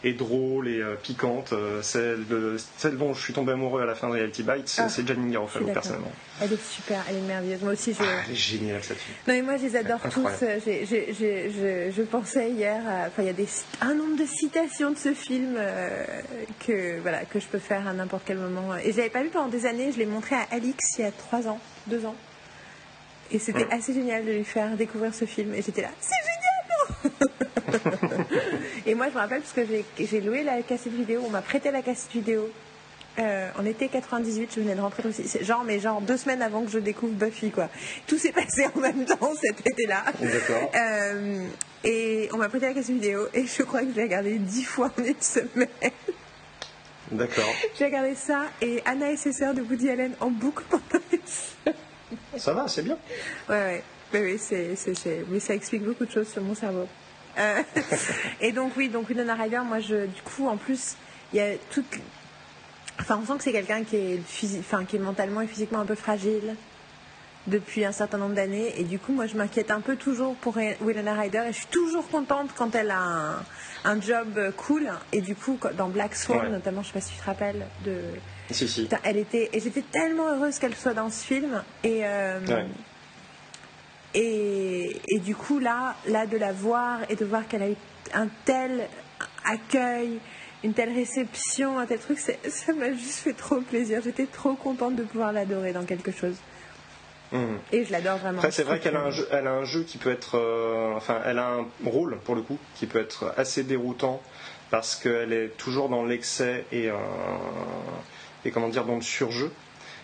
et drôle et euh, piquante. Euh, celle, de, celle dont je suis tombé amoureux à la fin de Reality Bites, ah, c'est Janine Garofalo personnellement. Elle est super, elle est merveilleuse. Moi aussi, je. Ah, elle est géniale cette fille. Non mais moi, je les adore tous. je, pensais hier, enfin, il y a des, un nombre de citations de ce film euh, que voilà que je peux faire à n'importe quel moment. Et je l'avais pas vu pendant des années. Je l'ai montré à Alix il y a trois ans, deux ans. Et c'était assez génial de lui faire découvrir ce film. Et j'étais là, c'est génial et moi, je me rappelle parce que j'ai loué la cassette vidéo, on m'a prêté la cassette vidéo. Euh, en été 98, je venais de rentrer aussi. Genre, mais genre deux semaines avant que je découvre Buffy, quoi. Tout s'est passé en même temps cet été-là. D'accord. Euh, et on m'a prêté la cassette vidéo et je crois que j'ai regardé dix fois en une semaine. D'accord. J'ai regardé ça et Anna et ses sœurs de Woody Allen en boucle pendant une Ça va, c'est bien. Ouais, ouais. Oui, c'est, mais ça explique beaucoup de choses sur mon cerveau. Euh, et donc oui, donc Winona Ryder, moi je, du coup en plus il y a toute, enfin on sent que c'est quelqu'un qui est enfin qui est mentalement et physiquement un peu fragile depuis un certain nombre d'années. Et du coup moi je m'inquiète un peu toujours pour Winona Ryder et je suis toujours contente quand elle a un, job cool. Et du coup dans Black Swan notamment je sais pas si tu te rappelles de si, si. elle était et j'étais tellement heureuse qu'elle soit dans ce film. Et euh, et, du coup, là, là, de la voir et de voir qu'elle a eu un tel accueil, une telle réception, un tel truc, ça m'a juste fait trop plaisir. J'étais trop contente de pouvoir l'adorer dans quelque chose. Mmh. Et je l'adore vraiment. Après, c'est vrai qu'elle a, un jeu, elle a un jeu qui peut être. Euh, enfin, elle a un rôle, pour le coup, qui peut être assez déroutant parce qu'elle est toujours dans l'excès et, euh, et comment dire, dans le surjeu.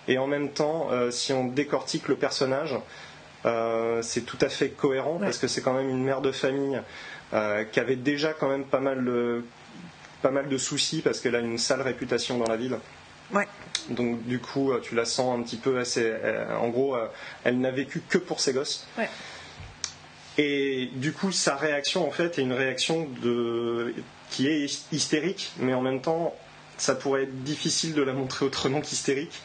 Et en même temps, euh, si on décortique le personnage, c'est tout à fait cohérent parce que c'est quand même une mère de famille euh, qui avait déjà quand même pas mal de, pas mal de soucis parce qu'elle a une sale réputation dans la ville. Ouais. Donc du coup, tu la sens un petit peu assez. Euh, en gros, elle n'a vécu que pour ses gosses. Ouais. Et du coup, sa réaction en fait est une réaction de qui est hystérique, mais en même temps, ça pourrait être difficile de la montrer autrement qu'hystérique.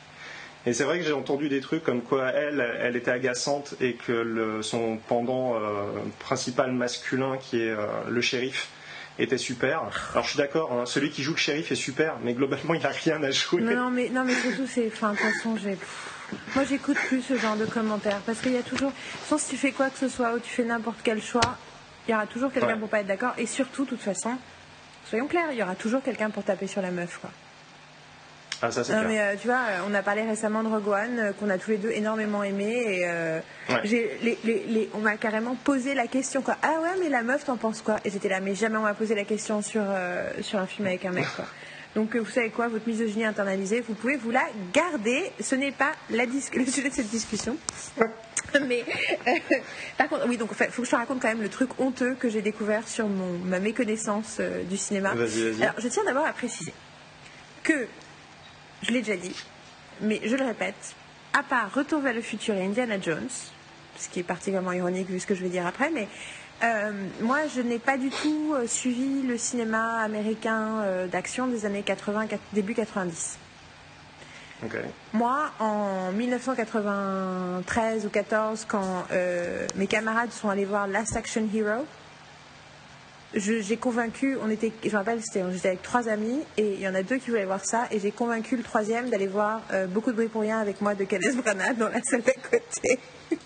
Et c'est vrai que j'ai entendu des trucs comme quoi elle, elle était agaçante et que le, son pendant euh, principal masculin, qui est euh, le shérif, était super. Alors je suis d'accord, hein, celui qui joue le shérif est super, mais globalement il n'a rien à jouer. Non, mais, non, mais surtout, c'est. Enfin, de toute façon, j'ai. Moi, j'écoute plus ce genre de commentaires parce qu'il y a toujours. Sans si tu fais quoi que ce soit ou tu fais n'importe quel choix, Il y aura toujours quelqu'un pour pas être d'accord. Et surtout, de toute façon, soyons clairs, il y aura toujours quelqu'un pour taper sur la meuf, quoi. Ah, ça, c'est clair. mais euh, tu vois, euh, on a parlé récemment de Rogue One, euh, qu'on a tous les deux énormément aimé. Et j'ai, les, les, on m'a carrément posé la question, quoi. Ah ouais, mais la meuf, t'en penses quoi? Et j'étais là, mais jamais on m'a posé la question sur, sur un film avec un mec, quoi. Donc vous savez quoi, votre misogynie internalisée, vous pouvez vous la garder. Ce n'est pas la le sujet de cette discussion. Mais par contre, oui, donc il faut que je te raconte quand même le truc honteux que j'ai découvert sur mon, ma méconnaissance du cinéma. Vas-y, vas-y. Alors, je tiens d'abord à préciser que je l'ai déjà dit, mais je le répète, à part Retour vers le futur et Indiana Jones, ce qui est particulièrement ironique vu ce que je vais dire après, mais euh, moi je n'ai pas du tout euh, suivi le cinéma américain euh, d'action des années 80, début 90. Moi, en 1993 ou 14, quand mes camarades sont allés voir Last Action Hero, j'ai convaincu, on était, je me rappelle, j'étais avec trois amis et il y en a deux qui voulaient voir ça et j'ai convaincu le troisième d'aller voir euh, beaucoup de bruit pour rien avec moi de Kenneth Branagh dans la salle d'à côté.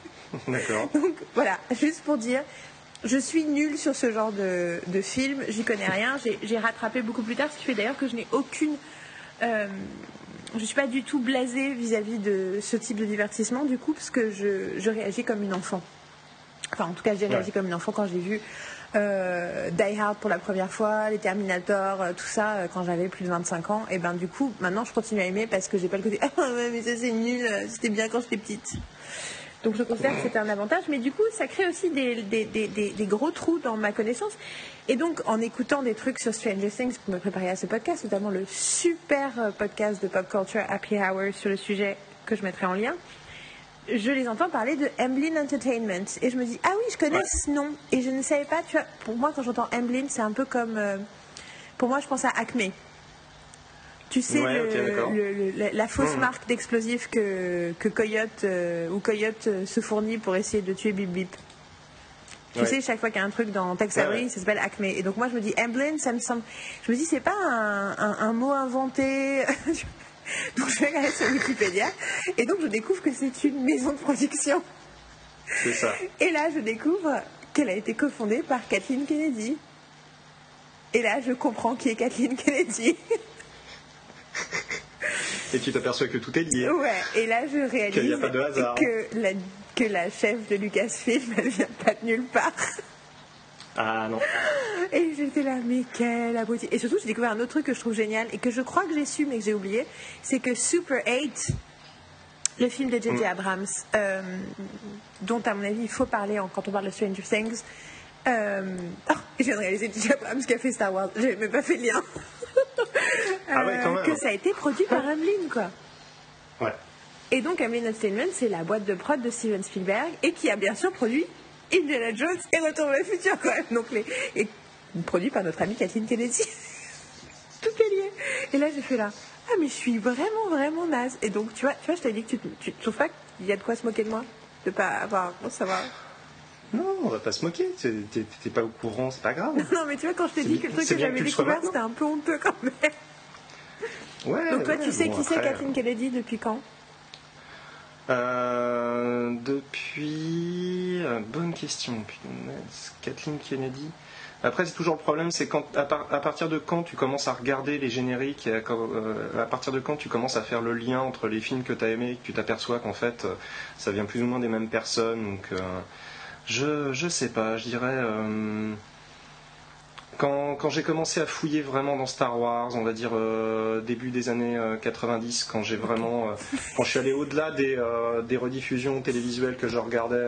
D'accord. Donc voilà, juste pour dire, je suis nulle sur ce genre de, de film, j'y connais rien, j'ai rattrapé beaucoup plus tard, ce qui fait d'ailleurs que je n'ai aucune. Euh, je ne suis pas du tout blasée vis-à-vis de ce type de divertissement, du coup, parce que je, je réagis comme une enfant. Enfin, en tout cas, j'ai réagi comme une enfant quand j'ai vu euh, Die Hard pour la première fois, les Terminator, euh, tout ça euh, quand j'avais plus de 25 ans. Et ben du coup, maintenant je continue à aimer parce que j'ai pas le côté ah ouais, mais ça c'est nul, c'était bien quand j'étais petite. Donc je considère que c'était un avantage, mais du coup ça crée aussi des, des, gros trous dans ma connaissance. Et donc en écoutant des trucs sur Stranger Things pour me préparer à ce podcast, notamment le super podcast de Pop Culture Happy Hour sur le sujet que je mettrai en lien, je les entends parler de Emblem Entertainment. Et je me dis, ah oui, je connais ce nom. Et je ne savais pas, tu vois, pour moi, quand j'entends Emblem, c'est un peu comme. Euh, pour moi, je pense à Acme. Tu sais, la, fausse hmm. marque d'explosifs que, que Coyote euh, ou Coyote euh, se fournit pour essayer de tuer Bip Bip. Tu sais, chaque fois qu'il y a un truc dans Tex Avery, ça s'appelle Acme. Et donc moi, je me dis, Emblem, ça me semble. Je me dis, c'est pas un, un mot inventé. Donc je vais regarder sur Wikipédia et donc je découvre que c'est une maison de production. C'est ça. Et là je découvre qu'elle a été cofondée par Kathleen Kennedy. Et là je comprends qui est Kathleen Kennedy. Et tu t'aperçois que tout est lié. Ouais, et là je réalise Que, la, que la chef de Lucasfilm, elle vient pas de nulle part. Ah non. Et j'étais là, mais quelle abruti. Et surtout, j'ai découvert un autre truc que je trouve génial et que je crois que j'ai su mais que j'ai oublié. C'est que Super 8, le film de J.J. Abrams, euh, dont à mon avis il faut parler quand on parle de Stranger Things. Euh, oh, je viens de réaliser J.J. Abrams qui a fait Star Wars. J'avais même pas fait le lien. ah ouais, quand euh, même. Que ça a été produit par Amblin, quoi. Ouais. Et donc Amblin Entertainment, c'est la boîte de prod de Steven Spielberg et qui a bien sûr produit Indiana Jones et Retour vers le futur quand même. Donc les, et produit par notre amie Kathleen Kennedy. Tout est lié. Et là j'ai fait là. Ah mais je suis vraiment vraiment naze. Et donc tu vois, tu vois, je t'avais dit que tu, tu, trouves pas qu'il y a de quoi se moquer de moi, de pas avoir, bon, savoir. Non, on va pas se moquer. T'es pas au courant, c'est pas grave. Non, mais tu vois, quand je t'ai dit que le truc que j'avais découvert, c'était un peu honteux quand même. Ouais, Donc toi, tu sais qui c'est Kathleen Kennedy depuis quand? Euh, depuis. Euh, bonne question. Kathleen Kennedy. Après, c'est toujours le problème, c'est quand à, partir de quand tu commences à regarder les génériques, et à, euh, à, partir de quand tu commences à faire le lien entre les films que tu as aimés, que tu t'aperçois qu'en fait, ça vient plus ou moins des mêmes personnes. Donc, je je sais pas, je dirais quand, j'ai commencé à fouiller vraiment dans Star Wars, on va dire euh, début des années 90, euh, quand j'ai vraiment, euh, quand je suis allé au-delà des, des, rediffusions télévisuelles que je regardais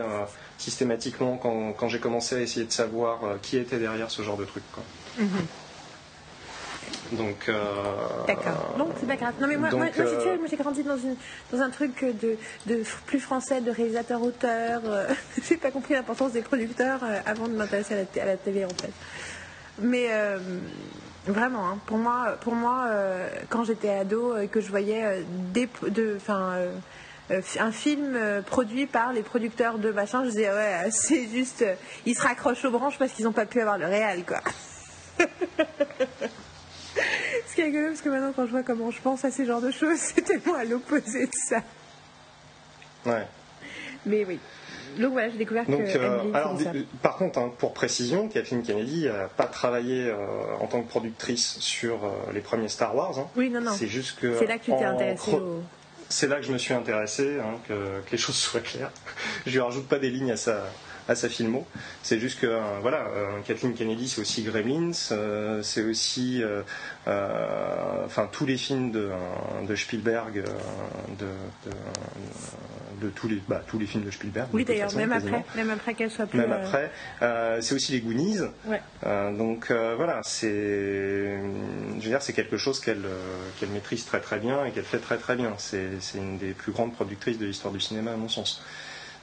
systématiquement, quand, j'ai commencé à essayer de savoir qui était derrière ce genre de truc. Mhm. Donc. D'accord. Donc c'est pas grave. Non mais moi, moi, j'ai grandi dans, une, dans un truc de, de plus français, de réalisateur-auteur. j'ai pas compris l'importance des producteurs avant de m'intéresser à, la, à la télé en fait. Mais euh, vraiment, hein, pour moi, pour moi euh, quand j'étais ado et que je voyais euh, des, de, un film produit par les producteurs de machin, je disais ouais, c'est juste, ils se raccrochent aux branches parce qu'ils n'ont pas pu avoir le réel, quoi. Ce qui est rigolo, parce que maintenant, quand je vois comment je pense à ces genres de choses, c'est tellement à l'opposé de ça. Ouais. Mais oui. Donc voilà, j'ai découvert que. Euh, alors, par contre, hein, pour précision, Kathleen Kennedy n'a pas travaillé euh, en tant que productrice sur euh, les premiers Star Wars. Hein. Oui, non, non. C'est juste que. C'est là que tu t'es intéressé C'est là que je me suis intéressé, hein, que, que, les choses soient claires. je lui rajoute pas des lignes à sa, à sa filmo. C'est juste que euh, voilà, euh, Kathleen Kennedy, c'est aussi Gremlins, euh, c'est aussi enfin tous les films de, de Spielberg, de, de, tous les bah, tous les films de Spielberg. Oui d'ailleurs, même après, même après qu'elle soit plus. Même après, c'est aussi les Goonies. donc voilà, c'est je veux dire c'est quelque chose qu'elle qu'elle maîtrise très très bien et qu'elle fait très très bien. C'est une des plus grandes productrices de l'histoire du cinéma à mon sens,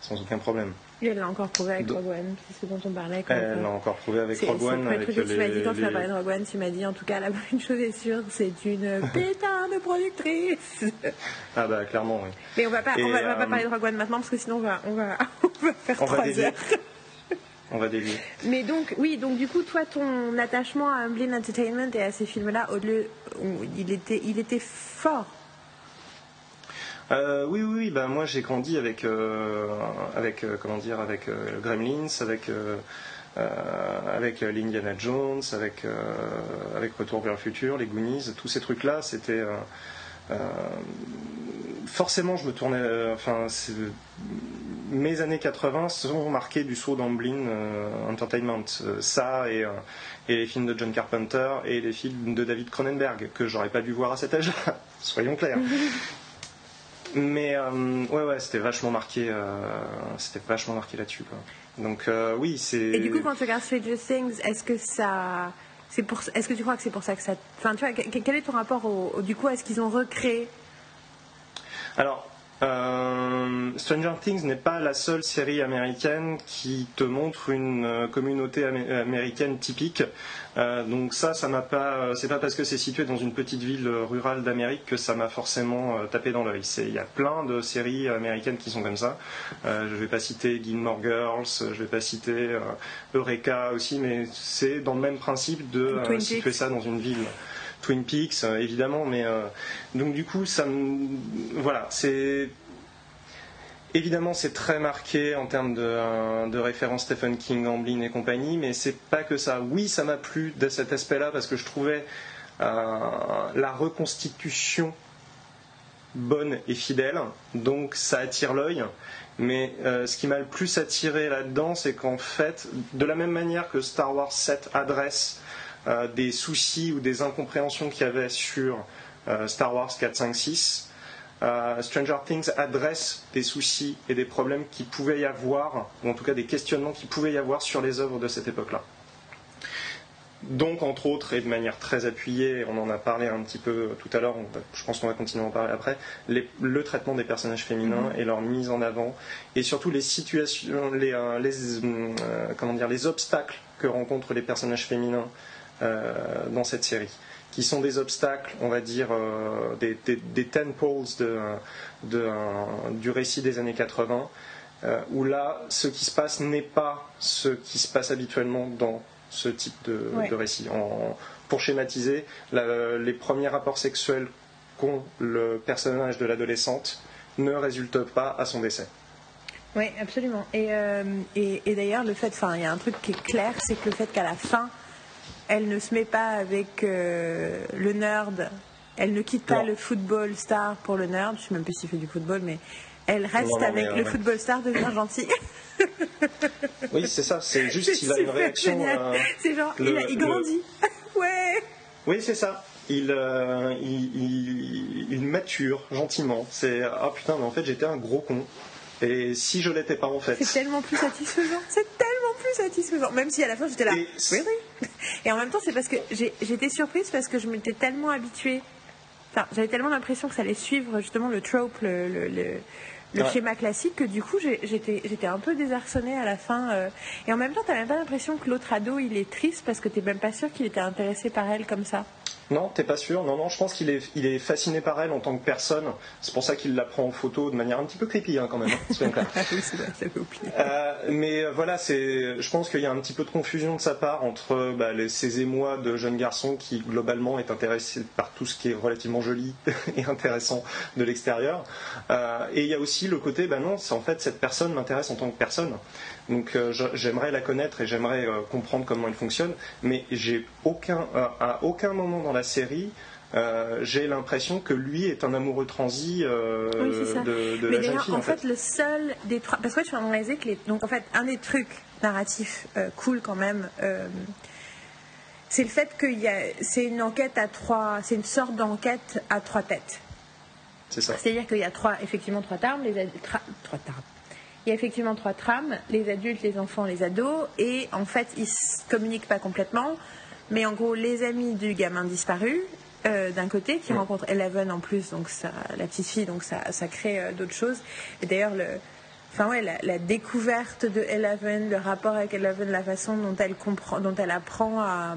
sans aucun problème. Et elle l'a encore prouvé avec Rogue One, c'est ce dont on parlait. Elle l'a encore prouvé avec Rogue One. Tu m'as dit quand tu m'as parlé de Rogue One, tu m'as dit en tout cas, la une chose est sûre, c'est une pétard de productrice. ah bah clairement, oui. Mais on va pas, on va, pas euh, parler de Rogue One maintenant parce que sinon on va, on va, on va faire on trois heures. On va dévier. Mais donc, oui, donc du coup, toi, ton attachement à Amblin Entertainment et à ces films-là, au-delà, il était, il était fort euh, oui, oui, bah, moi j'ai grandi avec, euh, avec euh, comment dire, avec Gremlins, avec avec l'Indiana Jones, avec avec Retour vers le futur, les Goonies, tous ces trucs-là, c'était forcément je me tournais, enfin mes années 80 sont marquées du saut d'Amblin Entertainment, ça et et les films de John Carpenter et les films de David Cronenberg que j'aurais pas dû voir à cet âge-là, soyons clairs. Mais euh, ouais, ouais, c'était vachement marqué, euh, c'était vachement marqué là-dessus. Donc euh, oui, c'est. Et du coup, quand tu regardes Stranger Things, est-ce que ça, c'est pour, est-ce que tu crois que c'est pour ça que ça, enfin, tu vois, quel est ton rapport au, du coup, est-ce qu'ils ont recréé? Alors, euh, Stranger Things n'est pas la seule série américaine qui te montre une euh, communauté américaine typique. Euh, donc ça, ça m'a pas. C'est pas parce que c'est situé dans une petite ville rurale d'Amérique que ça m'a forcément tapé dans l'œil. Il y a plein de séries américaines qui sont comme ça. je vais pas citer Gilmore Girls, je vais pas citer Eureka aussi, mais c'est dans le même principe de situer ça dans une ville. Twin Peaks, euh, évidemment, mais euh, donc du coup, ça voilà, c'est Évidemment, c'est très marqué en termes de, euh, de référence Stephen King, Amblin et compagnie, mais c'est pas que ça. Oui, ça m'a plu de cet aspect-là parce que je trouvais la reconstitution bonne et fidèle, donc ça attire l'œil. Mais ce qui m'a le plus attiré là-dedans, c'est qu'en fait, de la même manière que Star Wars 7 adresse euh, des soucis ou des incompréhensions qu'il y avait sur euh, Star Wars 4, 5, 6. Stranger Things adresse des soucis et des problèmes qui pouvaient y avoir, ou en tout cas des questionnements qui pouvaient y avoir sur les œuvres de cette époque-là. Donc, entre autres, et de manière très appuyée, on en a parlé un petit peu tout à l'heure, je pense qu'on va continuer à en parler après, le traitement des personnages féminins mm-hmm. et leur mise en avant, et surtout les situations, les, euh, comment dire, les obstacles que rencontrent les personnages féminins euh, dans cette série, qui sont des obstacles, on va dire, euh, des, des, des poles de, de, du récit des années 80, euh, où là, ce qui se passe n'est pas ce qui se passe habituellement dans ce type de, de récit. En, pour schématiser, les premiers rapports sexuels qu'ont le personnage de l'adolescente ne résultent pas à son décès. Oui, absolument. Et, et, et d'ailleurs, le fait, enfin, il y a un truc qui est clair, c'est que le fait qu'à la fin, elle ne se met pas avec euh, le nerd. Elle ne quitte pas le football star pour le nerd. Je ne sais même plus s'il fait du football, mais elle reste avec le football star devient gentil. oui, c'est ça. C'est juste qu'il a une réaction. Euh, c'est genre, il, grandit. ouais. Oui, c'est ça. Il, euh, il, il, mature gentiment. C'est ah putain, mais en fait j'étais un gros con. Et si je l'étais pas en fait. C'est tellement plus satisfaisant. C'est tellement plus satisfaisant. Même si à la fin j'étais là. Et, oui, oui. Et en même temps, c'est parce que j'étais surprise parce que je m'étais tellement habituée. Enfin, j'avais tellement l'impression que ça allait suivre justement le trope, le, le, schéma classique, que du coup j'étais un peu désarçonnée à la fin. Euh. et en même temps, t'as même pas l'impression que l'autre ado il est triste parce que t'es même pas sûr qu'il était intéressé par elle comme ça? Non, t'es pas sûr Non, non, je pense qu'il est, il est fasciné par elle en tant que personne. C'est pour ça qu'il la prend en photo de manière un petit peu creepy hein, quand même. Hein, euh, mais euh, voilà, c'est, je pense qu'il y a un petit peu de confusion de sa part entre bah, les, ces émois de jeune garçon qui globalement est intéressé par tout ce qui est relativement joli et intéressant de l'extérieur. Euh, et il y a aussi le côté, bah non, c'est en fait cette personne m'intéresse en tant que personne. Donc euh, j'aimerais la connaître et j'aimerais euh, comprendre comment elle fonctionne, mais j'ai aucun, euh, à aucun moment dans la série j'ai l'impression que lui est un amoureux transi de, de Mais la jeune fille. En, fait, le seul des trois, parce que tu as réalisé que les, donc en fait un des trucs narratifs cool quand même. c'est le fait que c'est une enquête à trois, c'est une sorte d'enquête à trois têtes. C'est ça. C'est-à-dire qu'il y a trois, effectivement trois termes, les trois termes il y a effectivement trois trames, les adultes, les enfants, les ados, et en fait, ils ne communiquent pas complètement, mais en gros, les amis du gamin disparu, euh, d'un côté, qui rencontre Eleven en plus, donc ça, la petite fille, donc ça, ça crée euh, d'autres choses. Et d'ailleurs, le, enfin ouais, la, découverte de Eleven, le rapport avec Eleven, la façon dont elle comprend, dont elle apprend à,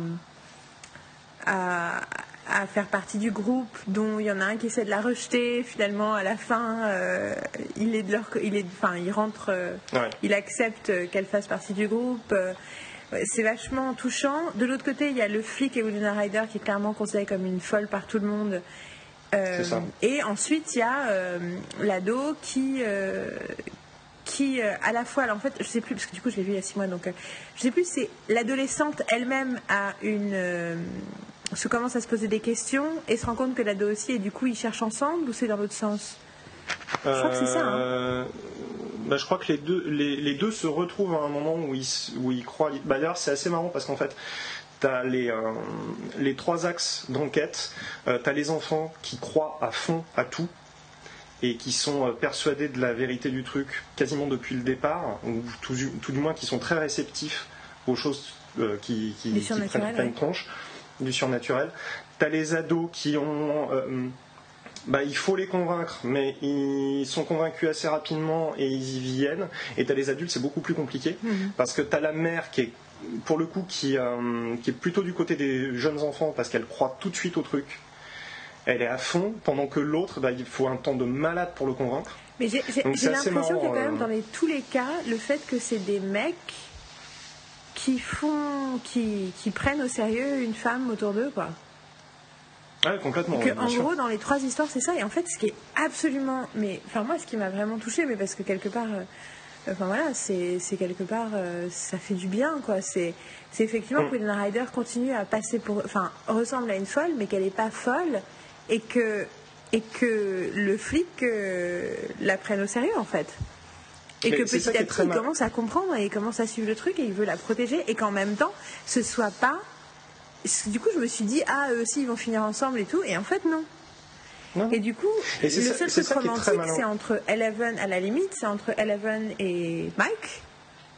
à, à faire partie du groupe, dont il y en a un qui essaie de la rejeter. Finalement, à la fin, euh, il est de leur, il est, enfin, il rentre, euh, il accepte qu'elle fasse partie du groupe. Euh, c'est vachement touchant. De l'autre côté, il y a le flic et Winona Ryder qui est clairement considéré comme une folle par tout le monde. Et ensuite, il y a l'ado qui, qui à la fois, alors en fait, je sais plus parce que du coup, je l'ai vu il y a six mois, donc je sais plus. C'est l'adolescente elle-même a une se commence à se poser des questions et se rend compte que l'ado aussi, et du coup, ils cherchent ensemble ou c'est dans l'autre sens? Je crois que c'est ça. Hein. Euh, bah, je crois que les deux, les, deux se retrouvent à un moment où ils, où ils croient. Bah, D'ailleurs, c'est assez marrant parce qu'en fait, tu as les, euh, les trois axes d'enquête. Euh, tu as les enfants qui croient à fond à tout et qui sont persuadés de la vérité du truc quasiment depuis le départ, ou tout, du moins qui sont très réceptifs aux choses qui, qui, qui prennent pleine tronche du surnaturel. Tu as les ados qui ont. Euh, bah, il faut les convaincre, mais ils sont convaincus assez rapidement et ils y viennent. Et tu as les adultes, c'est beaucoup plus compliqué, mhm. parce que tu as la mère qui est, pour le coup, qui, euh, qui est plutôt du côté des jeunes enfants, parce qu'elle croit tout de suite au truc. Elle est à fond, pendant que l'autre, bah, il faut un temps de malade pour le convaincre. Mais j'ai l'impression que quand même, euh, dans tous les cas, le fait que c'est des mecs qui font, qui, qui prennent au sérieux une femme autour d'eux, quoi. Ah, complètement. en gros, dans les trois histoires, c'est ça. Et en fait, ce qui est absolument, mais enfin moi, ce qui m'a vraiment touché, mais parce que quelque part, euh, enfin voilà, c'est quelque part, euh, ça fait du bien, quoi. C'est effectivement mm. que Winona Ryder continue à passer pour, enfin, ressemble à une folle, mais qu'elle n'est pas folle, et que et que le flic euh, la prenne au sérieux, en fait. Et que petit à petit, il commence à comprendre et il commence à suivre le truc et il veut la protéger et qu'en même temps, ce soit pas. Du coup, je me suis dit, ah, eux aussi, ils vont finir ensemble et tout. Et en fait, non. Et du coup, le seul truc romantique, c'est entre Eleven, à la limite, c'est entre Eleven et Mike.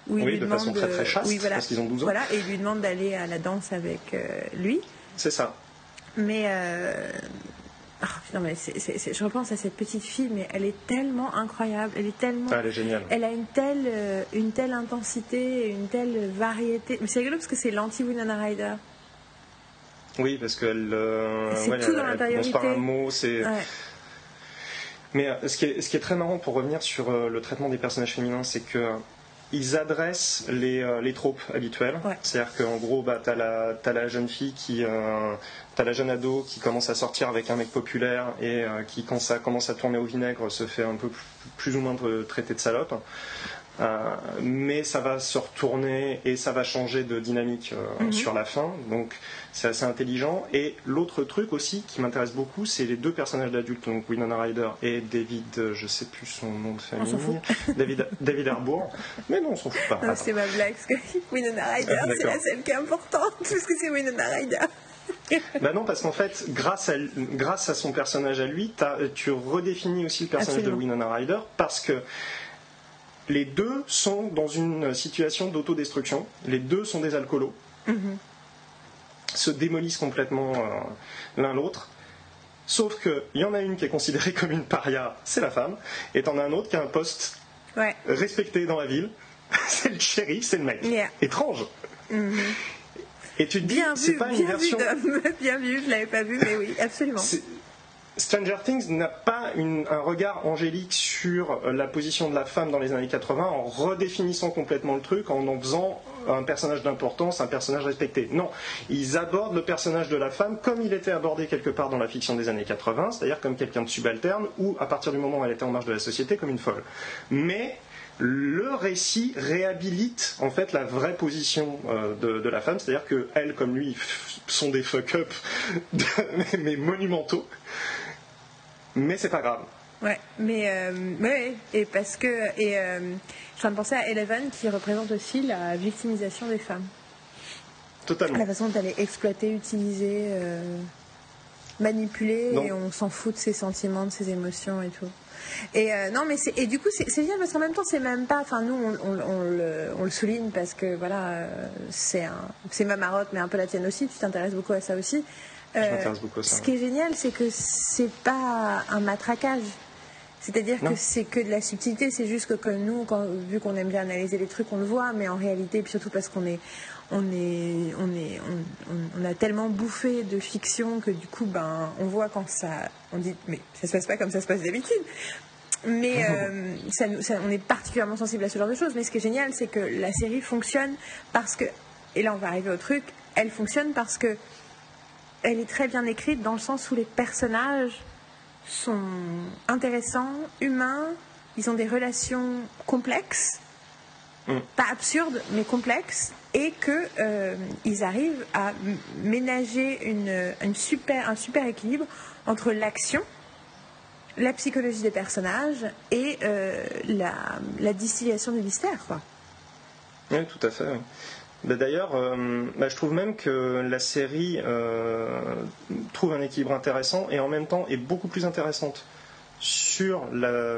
Où il oui, lui de demande, façon très très chaste, voilà, parce qu'ils ont 12 ans. Voilà, et il lui demande d'aller à la danse avec euh, lui. C'est ça. Mais euh, Oh, mais je repense à cette petite fille, mais elle est tellement incroyable. Elle est tellement. Ah, elle est géniale. Elle a une telle, euh, une telle intensité, une telle variété. Mais c'est rigolo parce que c'est l'anti-Winona Ryder. Oui, parce qu'elle. Euh, c'est tout dans l'intériorité. par un mot, c'est. Mais euh, ce, qui est, ce qui est très marrant pour revenir sur le traitement des personnages féminins, c'est que ils adressent les, les tropes habituelles. C'est-à-dire qu'en gros, bah, tu as, as, la jeune fille qui, T'as la jeune ado qui commence à sortir avec un mec populaire et euh, qui, quand ça commence à tourner au vinaigre, se fait un peu plus, ou moins traiter de salope. Euh, mais ça va se retourner et ça va changer de dynamique euh, mhm. sur la fin. Donc c'est assez intelligent. Et l'autre truc aussi qui m'intéresse beaucoup, c'est les deux personnages d'adultes, donc Winona Ryder et David, je sais plus son nom de famille, David, David Harbour. Mais non, on s'en fout pas. c'est ma blague, parce que Winona Ryder, c'est la seule qui est importante, parce que c'est Winona Ryder. Bah non, parce qu'en fait, grâce à, grâce à son personnage à lui, tu redéfinis aussi le personnage de Winona Ryder parce que les deux sont dans une situation d'autodestruction. Les deux sont des alcoolos. Mhm. Se démolissent complètement euh, l'un l'autre. Sauf qu'il y en a une qui est considérée comme une paria, c'est la femme, et t'en as un autre qui a un poste respecté dans la ville, c'est le chéri, c'est le mec. Étrange. Mhm. Et tu te dis, c'est pas une version. vu, bien vu, je l'avais pas vu, mais oui, absolument. Stranger Things n'a pas une- un regard angélique sur euh, la position de la femme dans les années 80 en redéfinissant complètement le truc, en en faisant un personnage d'importance, un personnage respecté. Non, ils abordent le personnage de la femme comme il était abordé quelque part dans la fiction des années 80, c'est-à-dire comme quelqu'un de subalterne ou à partir du moment où elle était en marge de la société comme une folle. Mais le récit réhabilite en fait la vraie position euh, de, de la femme, c'est-à-dire que elle comme lui sont des fuck-up de- mais monumentaux. Mais c'est pas grave. Ouais, mais euh, ouais, et parce que et euh, je suis en train de penser à Eleven qui représente aussi la victimisation des femmes, Totalement. la façon dont elle est exploitée, utilisée, euh, manipulée, Non. et on s'en fout de ses sentiments, de ses émotions et tout. Et euh, non, mais c'est et du coup c'est bien parce qu'en même temps c'est même pas, enfin nous on, on- on le, on le souligne parce que voilà euh, c'est c'est ma marotte mais un peu la tienne aussi, tu t'intéresses beaucoup à ça aussi. Je Euh, m'intéresse beaucoup à ça. Ce qui est génial, c'est que c'est pas un matraquage. C'est-à-dire que c'est que de la subtilité, c'est juste que, nous, quand- vu qu'on aime bien analyser les trucs, on le voit, mais en réalité, puis surtout parce qu'on est, on est, on est, on, on- a tellement bouffé de fiction que du coup, ben, on voit quand ça, on dit, mais ça se passe pas comme ça se passe d'habitude. Mais euh, ça- on est particulièrement sensible à ce genre de choses. Mais ce qui est génial, c'est que la série fonctionne parce que, et là on va arriver au truc, elle fonctionne parce que elle est très bien écrite dans le sens où les personnages sont intéressants, humains, ils ont des relations complexes, Mm. pas absurdes, mais complexes, et que euh, ils arrivent à ménager une, une super, un super équilibre entre l'action, la psychologie des personnages et euh, la, la distillation du mystère. Quoi. Oui, tout à fait. Bah, D'ailleurs, euh, bah, je trouve même que la série euh, trouve un équilibre intéressant et en même temps est beaucoup plus intéressante sur la-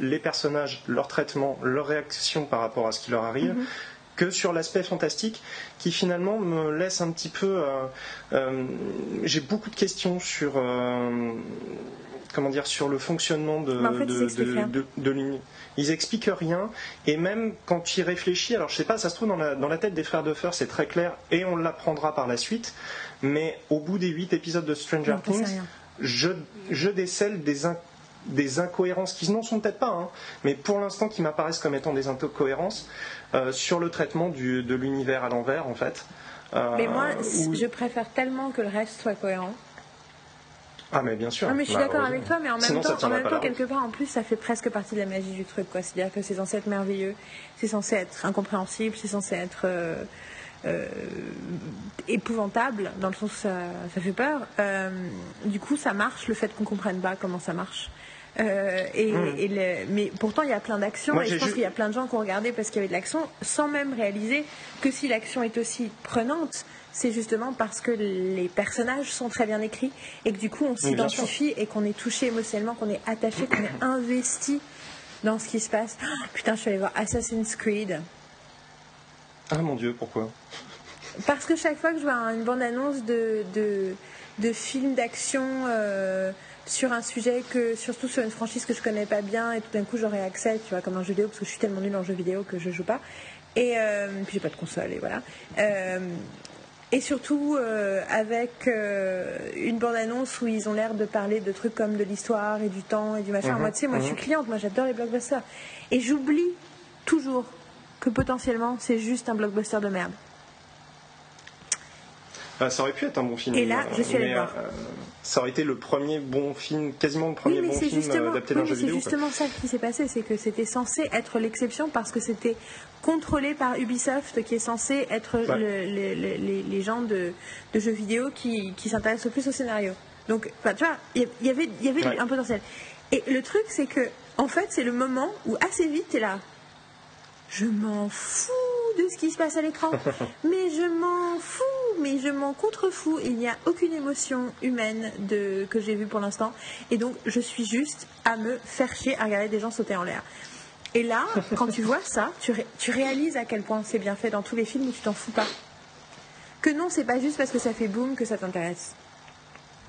les personnages, leur traitement, leur réaction par rapport à ce qui leur arrive. que sur l'aspect fantastique qui finalement me laisse un petit peu euh, euh, j'ai beaucoup de questions sur euh, comment dire sur le fonctionnement de, en fait, ils de, expliquent de, rien. de- de l'uni- ils expliquent rien et même quand tu y réfléchis alors je sais pas ça se trouve dans la, dans la tête des frères Duffer c'est très clair et on l'apprendra par la suite mais au bout des huit épisodes de Stranger Non, Things je, je décèle des, in- des incohérences qui n'en sont peut-être pas, hein, mais pour l'instant qui m'apparaissent comme étant des incohérences euh, sur le traitement du- de l'univers à l'envers, en fait. Euh, Mais moi, où- je préfère tellement que le reste soit cohérent. Ah, mais bien sûr. Non, mais je suis Bah, d'accord avec toi, mais en même Sinon, temps, en même temps quelque part, en plus, ça fait presque partie de la magie du truc. C'est-à-dire que c'est censé être merveilleux, c'est censé être incompréhensible, c'est censé être euh, euh, épouvantable, dans le sens où ça, ça fait peur. Euh, du coup, ça marche, le fait qu'on comprenne pas comment ça marche. Euh, et, et le- mais pourtant, il y a plein d'actions, Hmm. Et je pense ju- qu'il y a plein de gens qui ont regardé parce qu'il y avait de l'action, sans même réaliser que si l'action est aussi prenante, c'est justement parce que les personnages sont très bien écrits et que du coup on s'identifie et qu'on est touché émotionnellement, qu'on est attaché, qu'on est investi dans ce qui se passe. Ah, putain, je suis allée voir Assassin's Creed. Ah mon dieu, pourquoi? Parce que chaque fois que je vois une bande-annonce de, de, de film d'action euh, sur un sujet, que surtout sur une franchise que je connais pas bien, et tout d'un coup j'aurai accès, tu vois, comme un jeu vidéo, parce que je suis tellement nulle en jeu vidéo que je joue pas. Et euh, puis j'ai pas de console, et voilà. Euh, et surtout euh, avec euh, une bande-annonce où ils ont l'air de parler de trucs comme de l'histoire et du temps et du machin. Mhm, Moi, tu sais, moi je suis mhm. cliente, moi j'adore les blockbusters. Et j'oublie toujours que potentiellement c'est juste un blockbuster de merde. Ah, Ça aurait pu être un bon film. Et là, je suis allée voir. euh, ça aurait été le premier bon film, quasiment le Oui, premier mais bon c'est film euh, adapté oui, d'un mais jeu c'est vidéo. quoi. justement ça qui s'est passé, c'est que c'était censé être l'exception parce que c'était contrôlé par Ubisoft, qui est censé être Ouais. le- le- le- les, gens de, de jeux vidéo qui, qui s'intéressent le plus au scénario. Donc, tu vois, il y, avait, y avait Ouais. un potentiel. Et le truc, c'est que, en fait, c'est le moment où assez vite, t'es là. Je m'en fous de ce qui se passe à l'écran. mais je m'en fous, mais je m'en contrefous. Il n'y a aucune émotion humaine de, que j'ai vue pour l'instant. Et donc, je suis juste à me faire chier à regarder des gens sauter en l'air. Et là, quand tu vois ça, tu, ré- tu réalises à quel point c'est bien fait dans tous les films où tu t'en fous pas. Que non, c'est pas juste parce que ça fait boum que ça t'intéresse.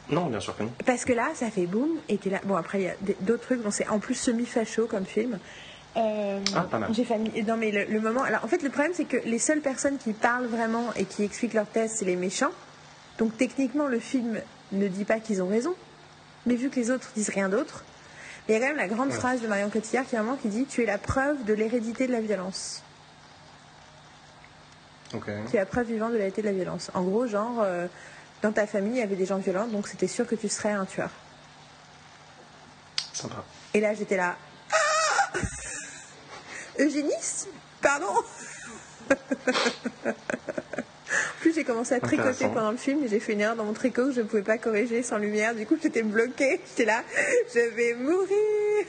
Non, bien sûr que non. Parce que là, ça fait boum, et t'es là. Bon, après, il y a d'autres trucs, dont c'est en plus semi-facho comme film. Ah, pas mal. J'ai famille. Non, mais le, moment. Alors, en fait, le problème, c'est que les seules personnes qui parlent vraiment et qui expliquent leur thèse, c'est les méchants. Donc, techniquement, le film ne dit pas qu'ils ont raison. Mais vu que les autres disent rien d'autre, il y a quand même la grande phrase de Marion Cotillard qui, qui dit Tu es la preuve de l'hérédité de la violence. Tu es la preuve vivante de l'hérédité de la violence. En gros, genre, euh, dans ta famille, il y avait des gens violents, donc c'était sûr que tu serais un tueur. Sympa. Et là, j'étais là. Ah Eugénisme Pardon plus, j'ai commencé à tricoter pendant le film et j'ai fait une erreur dans mon tricot que je ne pouvais pas corriger sans lumière. Du coup, j'étais bloquée. J'étais là, je vais mourir.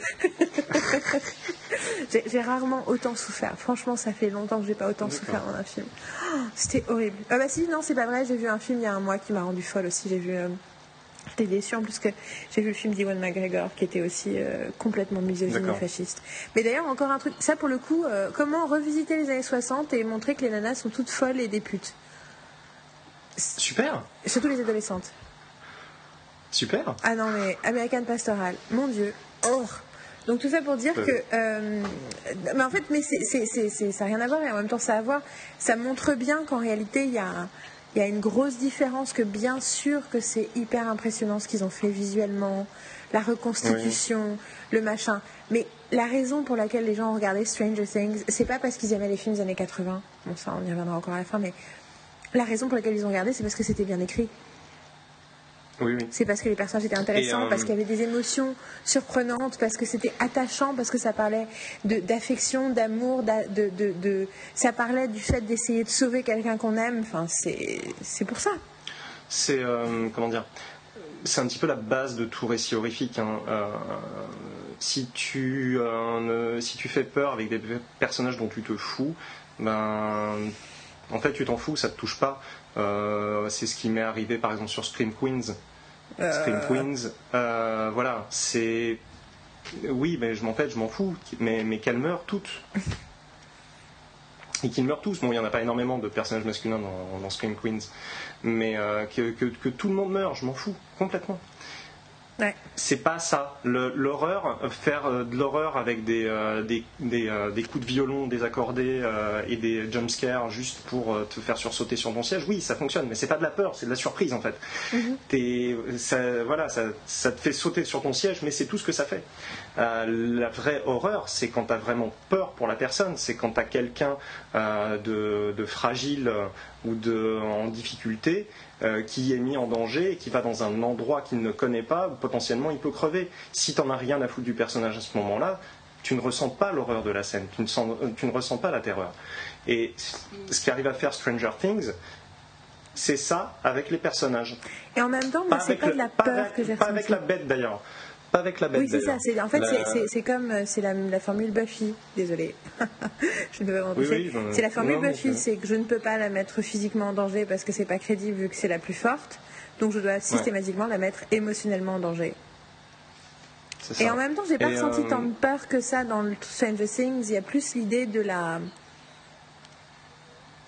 j'ai rarement autant souffert. Franchement, ça fait longtemps que j'ai pas autant souffert dans un film. Oh, c'était horrible. Ah bah si, non, c'est pas vrai. J'ai vu un film il y a un mois qui m'a rendu folle aussi. J'ai vu. Euh, j'étais déçue en plus que j'ai vu le film d'Iwan McGregor qui était aussi euh, complètement misogyne et fasciste. Mais d'ailleurs, encore un truc, ça pour le coup, euh, comment revisiter les années 60 et montrer que les nanas sont toutes folles et des putes? Super. Surtout les adolescentes. Super. Ah non, mais American Pastoral, mon Dieu. Oh. Donc tout ça pour dire que, euh, mais en fait, mais c'est, ça n'a rien à voir et en même temps ça a à voir. Ça montre bien qu'en réalité il y a, y a une grosse différence. Que bien sûr que c'est hyper impressionnant ce qu'ils ont fait visuellement, la reconstitution, le machin. Mais la raison pour laquelle les gens ont regardé Stranger Things, c'est pas parce qu'ils aimaient les films des années 80. Bon ça, on y reviendra encore à la fin, mais la raison pour laquelle ils ont regardé, c'est parce que c'était bien écrit. Oui, oui. C'est parce que les personnages étaient intéressants, parce euh, qu'il y avait des émotions surprenantes, parce que c'était attachant, parce que ça parlait d'affection, d'amour, de, de, ça parlait du fait d'essayer de sauver quelqu'un qu'on aime. Enfin, c'est pour ça. C'est euh, comment dire C'est un petit peu la base de tout récit horrifique. Hein. Euh, si tu si tu fais peur avec des personnages dont tu te fous, ben en fait, tu t'en fous, ça te touche pas. Euh, c'est ce qui m'est arrivé par exemple sur Scream Queens. Euh. Scream Queens, euh, voilà, c'est. Oui, mais je m'en fait, je m'en fous, mais, mais qu'elles meurent toutes. Et qu'ils meurent tous. Bon, il n'y en a pas énormément de personnages masculins dans, Scream Queens, mais que, que, tout le monde meurt, je m'en fous complètement. C'est pas ça. L'horreur, faire euh, de l'horreur avec des, euh, des, euh, des, coups de violon désaccordés et des jumpscares juste pour te faire sursauter sur ton siège, oui, ça fonctionne, mais c'est pas de la peur, c'est de la surprise en fait. Mm-hmm. ça, voilà, ça, ça, te fait sauter sur ton siège, mais c'est tout ce que ça fait. la vraie horreur, c'est quand tu as vraiment peur pour la personne, c'est quand tu as quelqu'un de, de, fragile ou de, en difficulté euh, qui est mis en danger et qui va dans un endroit qu'il ne connaît pas, potentiellement il peut crever. Si tu n'en as rien à foutre du personnage à ce moment-là, tu ne ressens pas l'horreur de la scène, tu ne, sens, euh, tu ne ressens pas la terreur. Et ce qui arrive à faire Stranger Things, c'est ça avec les personnages. Et en même temps, c'est pas de la peur que j'ai Pas avec la bête d'ailleurs avec la bête. Oui, c'est ça. En fait, c'est comme euh, c'est la, formule Buffy. Désolée. je ne peux pas oui, c'est la formule Buffy, c'est que je ne peux pas la mettre physiquement en danger parce que c'est pas crédible vu que c'est la plus forte. Donc je dois systématiquement la mettre émotionnellement en danger. Et en même temps, j'ai pas ressenti euh, tant de peur que ça dans Stranger Things. Il y a plus l'idée de la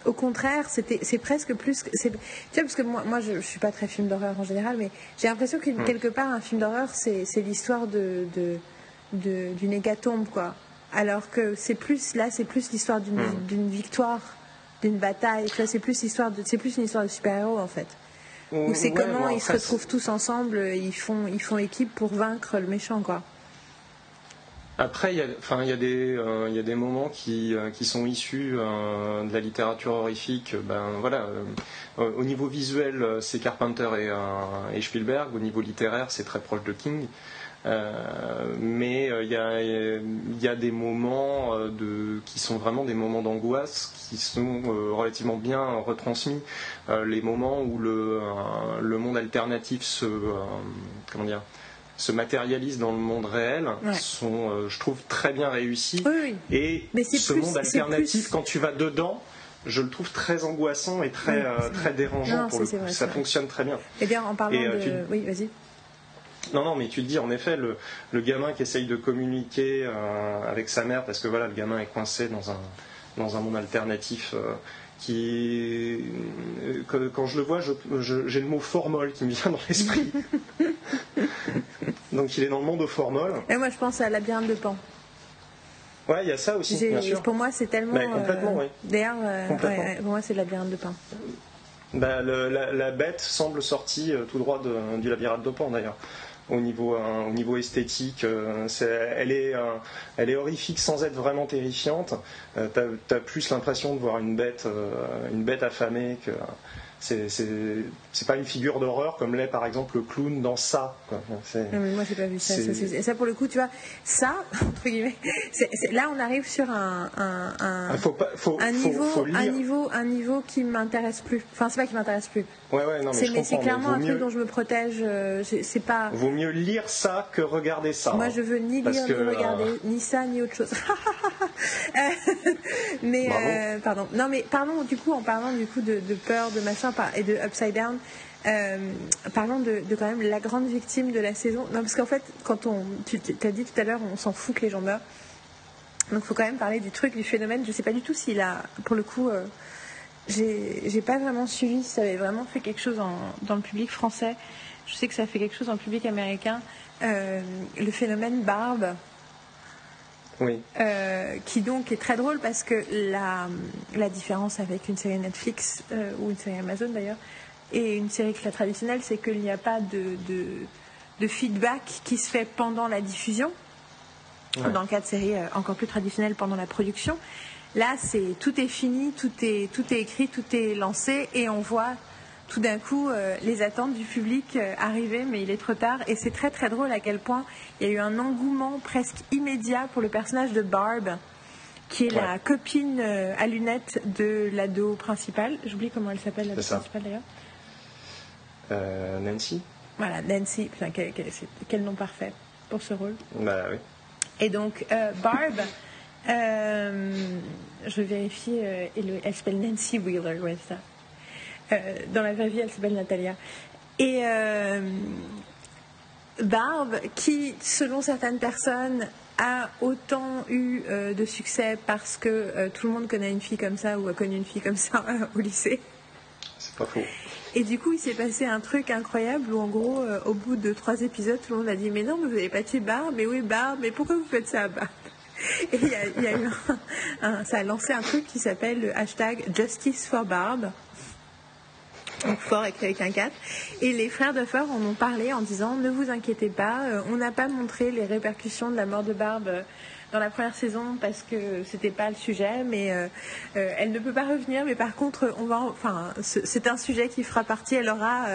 au contraire, c'était, c'est presque plus. Tu vois, parce que moi, moi je, ne suis pas très film d'horreur en général, mais j'ai l'impression que hmm. quelque part, un film d'horreur, c'est, l'histoire de, d'une hécatombe, quoi. Alors que c'est plus, là, c'est plus l'histoire d'une, hmm. victoire, d'une bataille. c'est plus l'histoire de, c'est plus une histoire de super-héros, en fait. Où c'est comment ils se retrouvent tous ensemble, ils font, ils font équipe pour vaincre le méchant, quoi. Après, il y a, enfin, il y a des, euh, moments qui, euh, qui sont issus euh, de la littérature horrifique. Ben voilà, au niveau visuel, c'est Carpenter et, Spielberg. Au niveau littéraire, c'est très proche de King. mais il y a, des moments qui sont vraiment des moments d'angoisse qui sont relativement bien retransmis. les moments où le, le monde alternatif se, comment dire, se matérialisent dans le monde réel sont, euh, je trouve, très bien réussis. Et ce monde alternatif, quand tu vas dedans, je le trouve très angoissant et très, euh, très dérangeant pour le coup. ça fonctionne très bien. Eh bien, en parlant euh, de... Oui, vas-y. Non, non, mais tu te dis, en effet, le, le gamin qui essaye de communiquer avec sa mère, parce que voilà, le gamin est coincé dans un, dans un monde alternatif qui, quand je le vois, j'ai le mot formol qui me vient dans l'esprit. Donc il est dans le monde au formol. Et moi je pense à Labyrinthe de Pan. Ouais, il y a ça aussi, bien sûr. Pour moi, c'est tellement. Complètement, oui. D'ailleurs, pour moi, c'est le labyrinthe de pain. Bah, la, bête semble sortie tout droit du labyrinthe de pain, d'ailleurs au niveau, euh, au niveau esthétique. Euh, elle, est, euh, elle est horrifique sans être vraiment terrifiante. tu as, plus l'impression de voir une bête, une bête affamée que c'est pas une figure d'horreur comme l'est par exemple le clown dans ça. Quoi. Non, moi j'ai pas vu ça, ça, pour le coup, tu vois, ça entre guillemets, là on arrive sur un un, un, ah, faut pas, faut, un niveau faut, un niveau un niveau qui m'intéresse plus. Enfin c'est pas qui m'intéresse plus. Ouais ouais non mais c'est clairement un truc dont je me protège. Euh, c'est pas. Vaut mieux lire ça que regarder ça. Moi je veux ni lire ni regarder euh, ni ça ni autre chose. mais euh, pardon. Non mais pardon du coup en parlant du coup de, de peur de machin et de Upside Down. Euh, parlons de, quand même la grande victime de la saison. Non, parce qu'en fait, quand on, tu as dit tout à l'heure, on s'en fout que les gens meurent. Donc, il faut quand même parler du truc, du phénomène. Je ne sais pas du tout s'il a, pour le coup, euh, j'ai pas vraiment suivi si ça avait vraiment fait quelque chose dans le public français. Je sais que ça a fait quelque chose dans le public américain. Euh, le phénomène barbe. Oui. Euh, qui donc est très drôle parce que la, la différence avec une série Netflix euh, ou une série Amazon d'ailleurs et une série très traditionnelle, c'est qu'il n'y a pas de, de, feedback qui se fait pendant la diffusion. Dans le cas de séries euh, encore plus traditionnelles pendant la production. Là, c'est tout est fini, tout est, tout est écrit, tout est lancé et on voit tout d'un coup euh, les attentes du public euh, arriver, mais il est trop tard. Et c'est très très drôle à quel point il y a eu un engouement presque immédiat pour le personnage de Barb, qui est la copine euh, à lunettes de l'ado principal. J'oublie comment elle s'appelle, l'ado principale d'ailleurs. Nancy. Voilà, Nancy. quel, nom parfait pour ce rôle. Bah oui. Et donc, Barb. je vérifie, elle, elle s'appelle Nancy Wheeler, ouais, ça. Euh, dans la vraie vie, elle s'appelle Natalia. Et euh, Barbe, qui, selon certaines personnes, a autant eu euh, de succès parce que tout le monde connaît une fille comme ça ou a connu une fille comme ça au lycée. C'est pas faux. Et du coup, il s'est passé un truc incroyable où, en gros, au bout de trois épisodes, tout le monde a dit Mais non, vous n'avez pas tué Barbe, mais oui, Barbe, mais pourquoi vous faites ça à Barbe Et il y a, eu ça a lancé un truc qui s'appelle le hashtag Justice for Barbe fort avec un 4. Et les frères Duffer en ont parlé en disant ne vous inquiétez pas, euh, on n'a pas montré les répercussions de la mort de Barbe euh, dans la première saison parce que c'était pas le sujet, mais euh, elle ne peut pas revenir. Mais par contre, on va, enfin, c'est un sujet qui fera partie. Elle aura,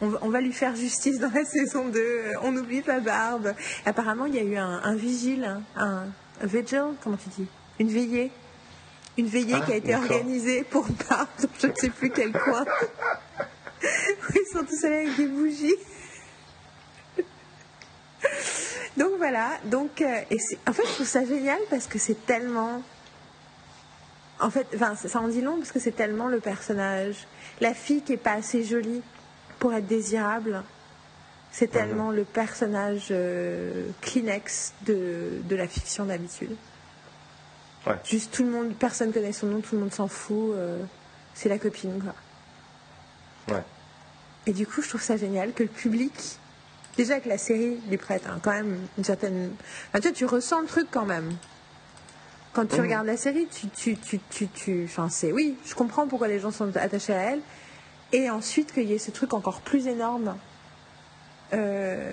on, va lui faire justice dans la saison 2. on n'oublie pas Barbe. Apparemment, il y a eu un, vigile, un, un vigil, comment tu dis, une veillée une veillée ah, qui a été organisée pour Barbe je ne sais plus quel coin. Ils sont tous allés avec des bougies. Donc voilà, donc euh, et en fait je trouve ça génial parce que c'est tellement en fait, enfin, ça en dit long parce que c'est tellement le personnage. La fille qui est pas assez jolie pour être désirable, c'est tellement le personnage euh, Kleenex de, de, la fiction d'habitude. Juste tout le monde, personne connaît son nom, tout le monde s'en fout. Euh, c'est la copine, quoi. Ouais. Et du coup, je trouve ça génial que le public, déjà que la série lui prête hein, quand même une certaine. Enfin, tu, vois, tu ressens le truc quand même. Quand tu mmh. regardes la série, tu, tu, tu, tu, tu... Enfin, c'est oui, je comprends pourquoi les gens sont attachés à elle. Et ensuite qu'il y ait ce truc encore plus énorme euh,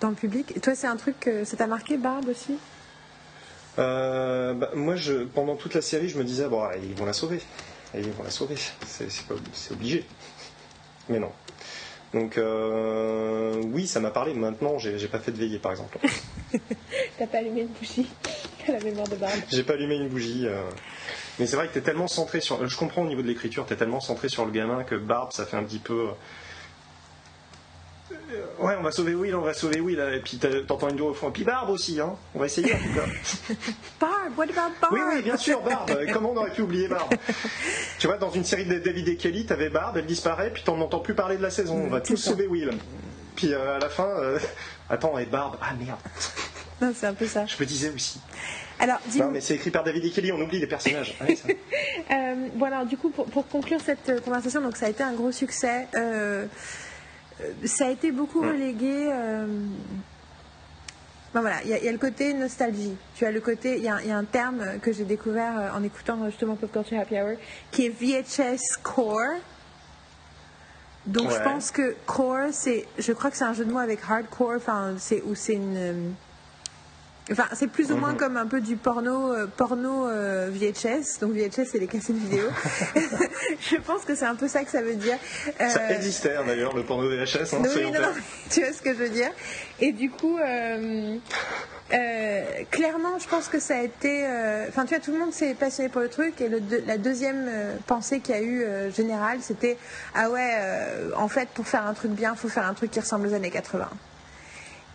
dans le public. Et toi, c'est un truc que ça t'a marqué, Barbe aussi? Euh, bah, moi, je, pendant toute la série, je me disais, bon, ils vont la sauver. Ils vont la sauver. C'est obligé. Mais non. Donc, euh, oui, ça m'a parlé. Maintenant, j'ai pas fait de veillée, par exemple. T'as pas allumé une bougie à la mémoire de Barbe J'ai pas allumé une bougie. Euh. Mais c'est vrai que t'es tellement centré sur. Je comprends au niveau de l'écriture, t'es tellement centré sur le gamin que Barbe, ça fait un petit peu. Euh, ouais, on va sauver Will, on va sauver Will. Et puis t'entends une voix au fond. Et puis Barbe aussi, hein. On va essayer en tout cas. Barbe, what about Barbe? Oui, oui, bien sûr, Barbe. Comment on aurait pu oublier Barbe? Tu vois, dans une série de David et Kelly, t'avais Barbe, elle disparaît, puis t'en entends plus parler de la saison. On va tous sauver Will. Puis euh, à la fin, euh, attends, et Barbe, ah merde. Non, c'est un peu ça. Je me disais aussi. Alors, non, mais c'est écrit par David et Kelly, on oublie les personnages. bon, alors, du coup, pour, pour, conclure cette conversation, donc ça a été un gros succès. Euh, ça a été beaucoup relégué. Euh, voilà, il y, a le côté nostalgie. Tu as le côté, il y, a un terme que j'ai découvert euh, en écoutant justement Pop Culture Happy Hour, qui est VHS Core. Donc je pense que core, c'est, je crois que c'est un jeu de mots avec hardcore, enfin c'est ou c'est une euh, Enfin, c'est plus ou moins mhm. comme un peu du porno, euh, porno euh, VHS. Donc VHS, c'est les cassettes vidéo. je pense que c'est un peu ça que ça veut dire. ça euh, existait hein, d'ailleurs, le porno VHS. Hein, oui, non, non, tu vois ce que je veux dire. Et du coup, clairement, je pense que ça a été. Enfin, tu vois, tout le monde s'est passionné pour le truc. Et le la deuxième pensée qu'il y a eu générale, c'était ah ouais, en fait, pour faire un truc bien, il faut faire un truc qui ressemble aux années 80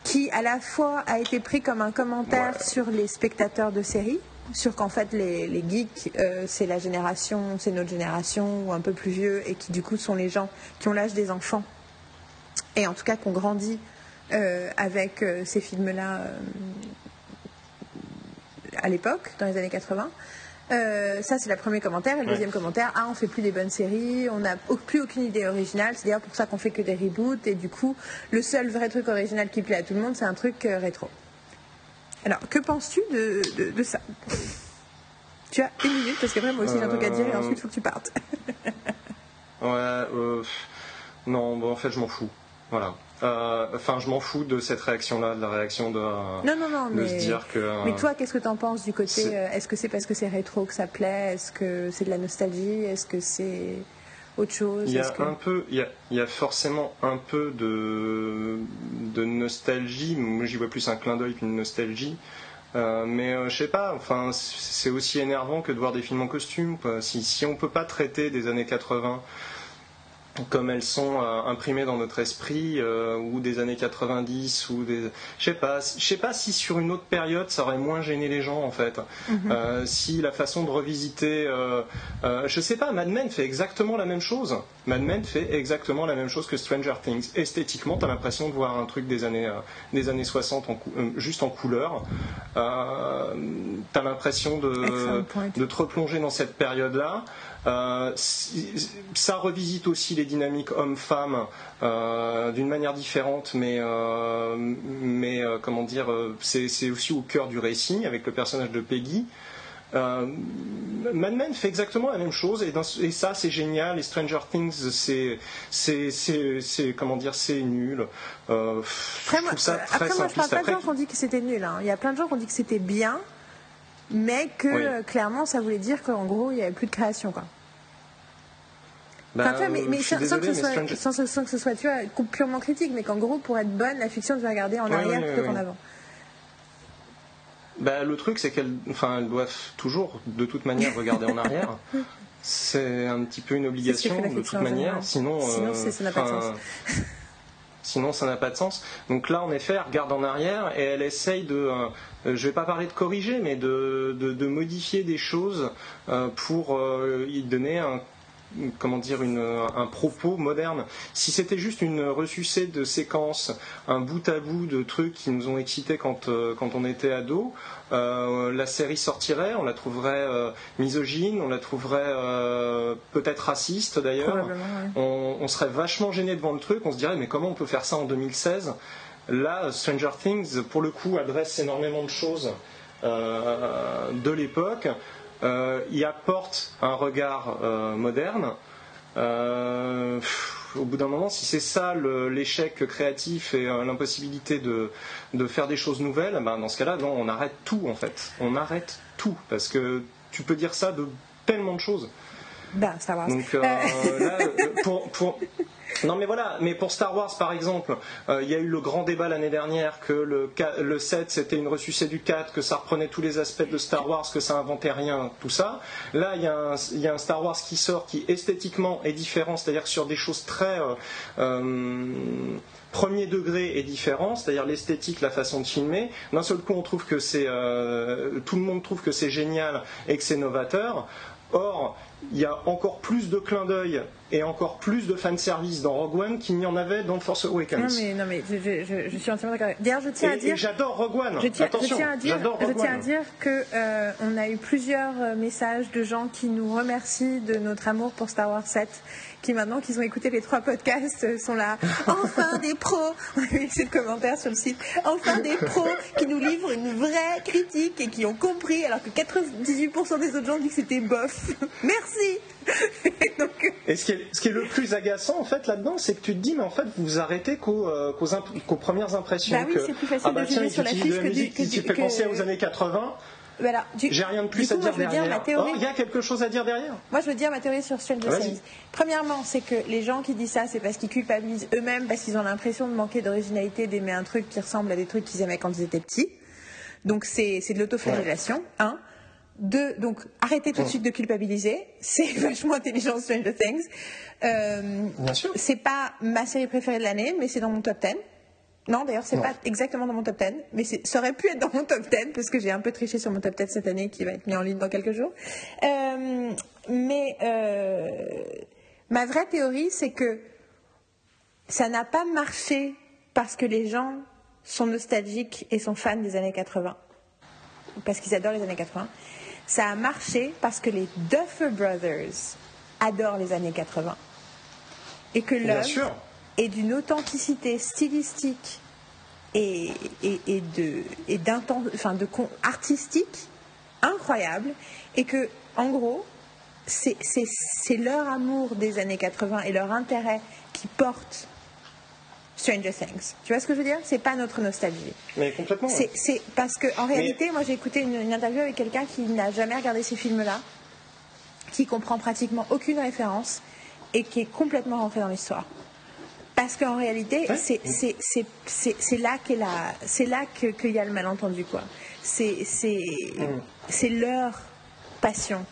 qui à la fois a été pris comme un commentaire sur les spectateurs de séries, sur qu'en fait les, geeks, euh, c'est la génération, c'est notre génération ou un peu plus vieux, et qui du coup sont les gens qui ont l'âge des enfants, et en tout cas qui ont grandi euh, avec euh, ces films-là à l'époque, dans les années 80. Euh, ça, c'est le premier commentaire. Et le deuxième commentaire, ah, on fait plus des bonnes séries, on n'a plus aucune idée originale. C'est d'ailleurs pour ça qu'on fait que des reboots. Et du coup, le seul vrai truc original qui plaît à tout le monde, c'est un truc euh, rétro. Alors, que penses-tu de, de, ça? Tu as une minute, parce qu'après, moi aussi, j'ai un truc à dire et ensuite, il faut que tu partes. ouais, euh, non, bon, en fait, je m'en fous. Voilà. Euh, enfin, je m'en fous de cette réaction-là, de la réaction de, non, non, non, mais, se dire que. mais toi, qu'est-ce que tu en penses du côté euh, Est-ce que c'est parce que c'est rétro que ça plaît? Est-ce que c'est de la nostalgie? Est-ce que c'est autre chose? Il y a un peu, il y a, forcément un peu de, de nostalgie. Moi, j'y vois plus un clin d'œil qu'une nostalgie. Euh, mais je sais pas, enfin, c'est aussi énervant que de voir des films en costume. Si, si on peut pas traiter des années 80 comme elles sont euh, imprimées dans notre esprit euh, ou des années 90 ou des je sais pas je sais pas si sur une autre période ça aurait moins gêné les gens en fait. Mhm. euh, si la façon de revisiter je sais pas Mad Men fait exactement la même chose. Mad Men fait exactement la même chose que Stranger Things. Esthétiquement tu as l'impression de voir un truc des années des années 60 juste en couleur. Tu as l'impression de, de te replonger dans cette période là euh, ça revisite aussi les dynamiques hommes-femmes euh, d'une manière différente, mais, euh, mais comment dire, c'est aussi au cœur du récit avec le personnage de Peggy. Mad Men fait exactement la même chose et, ça c'est génial. Et Stranger Things c'est c'est comment dire c'est nul. après, moi, ça très après moi je parle pas de gens qui ont dit que c'était nul. Hein. Il y a plein de gens qui ont dit que c'était bien mais que euh, clairement ça voulait dire qu'en gros il n'y avait plus de création quoi. Bah, mais, sans, que ce soit, que ce soit tu vois, purement critique, mais qu'en gros, pour être bonne, la fiction, vas regarder en arrière plutôt qu'en avant. Bah, le truc, c'est qu'elles enfin, elles doivent toujours, de toute manière, regarder en arrière. C'est un petit peu une obligation, de toute manière. Sinon, Sinon euh, ça n'a pas de sens. Sinon, ça n'a pas de sens. Donc là, en effet, elle regarde en arrière et elle essaye de, euh, je ne vais pas parler de corriger, mais de, de, modifier des choses euh, pour euh, y donner un comment dire un propos moderne. Si c'était juste une ressucée de séquences, un bout à bout de trucs qui nous ont excités quand, quand on était ado, euh, la série sortirait, on la trouverait euh, misogyne, on la trouverait euh, peut-être raciste d'ailleurs. On, serait vachement gêné devant le truc, on se dirait mais comment on peut faire ça en 2016 Là, Stranger Things, pour le coup, adresse énormément de choses de l'époque. Y apporte un regard moderne au bout d'un moment, si c'est ça l'échec créatif et euh, l'impossibilité de, faire des choses nouvelles, ben dans ce cas-là, on arrête tout en fait. On arrête tout parce que tu peux dire ça de tellement de choses. Ben, ça va. Donc euh, là, pour, non mais voilà, mais pour Star Wars par exemple, euh, il y a eu le grand débat l'année dernière que le, le 7 c'était une ressucée du 4, que ça reprenait tous les aspects de Star Wars, que ça inventait rien, tout ça. Là il y, a un, Star Wars qui sort qui esthétiquement est différent, c'est-à-dire sur des choses très... Euh, euh, premier degré est différent, c'est-à-dire l'esthétique, la façon de filmer. D'un seul coup, on trouve que c'est tout le monde trouve que c'est génial et que c'est novateur. Or, il y a encore plus de clins d'œil et encore plus de fanservice dans Rogue One qu'il n'y en avait dans Force Awakens. Non mais, non, mais je, suis entièrement d'accord. D'ailleurs, je tiens à dire. J'adore Rogue One. Je tiens, Attention, je tiens à dire, je tiens à dire que euh, on a eu plusieurs euh, messages de gens qui nous remercient de notre amour pour Star Wars 7 qui maintenant qu'ils ont écouté les trois podcasts euh, sont là. Enfin des pros, on a eu de commentaires sur le site, enfin des pros qui nous livrent une vraie critique et qui ont compris, alors que 98% des autres gens disent que c'était bof. Merci et ce qui, est, le plus agaçant en fait là-dedans, c'est que tu te dis, mais en fait, vous vous arrêtez qu'aux, euh, premières impressions. Bah oui, c'est plus facile ah bah de tiens, sur la fiche que, musique qui fait penser aux années 80. Voilà. J'ai rien de plus à dire derrière. Oh, il y a quelque chose à dire derrière. Moi, je veux dire ma théorie sur Stranger Things. Premièrement, c'est que les gens qui disent ça, c'est parce qu'ils culpabilisent eux-mêmes, parce qu'ils ont l'impression de manquer d'originalité, d'aimer un truc qui ressemble à des trucs qu'ils aimaient quand ils étaient petits. Donc, c'est de l'autoflagellation. Un. Donc arrêtez tout de suite de culpabiliser. C'est vachement intelligent Stranger Things. Euh, Bien sûr. C'est pas ma série préférée de l'année, mais c'est dans mon top 10. Non, d'ailleurs, c'est pas exactement dans mon top 10, mais ça aurait pu être dans mon top 10 parce que j'ai un peu triché sur mon top 10 cette année qui va être mis en ligne dans quelques jours. Euh, mais euh, ma vraie théorie, c'est que ça n'a pas marché parce que les gens sont nostalgiques et sont fans des années 80, parce qu'ils adorent les années 80. Ça a marché parce que les Duffer Brothers adorent les années 80 et que l'œuvre et d'une authenticité stylistique et, et, de, et enfin de artistique incroyable. Et que en gros c'est leur amour des années 80 et leur intérêt qui porte Stranger Things. Tu vois ce que je veux dire? C'est pas notre nostalgie. Mais complètement. C'est parce que en réalité, moi j'ai écouté une, une, interview avec quelqu'un qui n'a jamais regardé ces films-là, qui comprend pratiquement aucune référence et qui est complètement rentré dans l'histoire. Parce qu'en réalité, c'est là qu'il y a le malentendu. quoi. Mm. C'est leur passion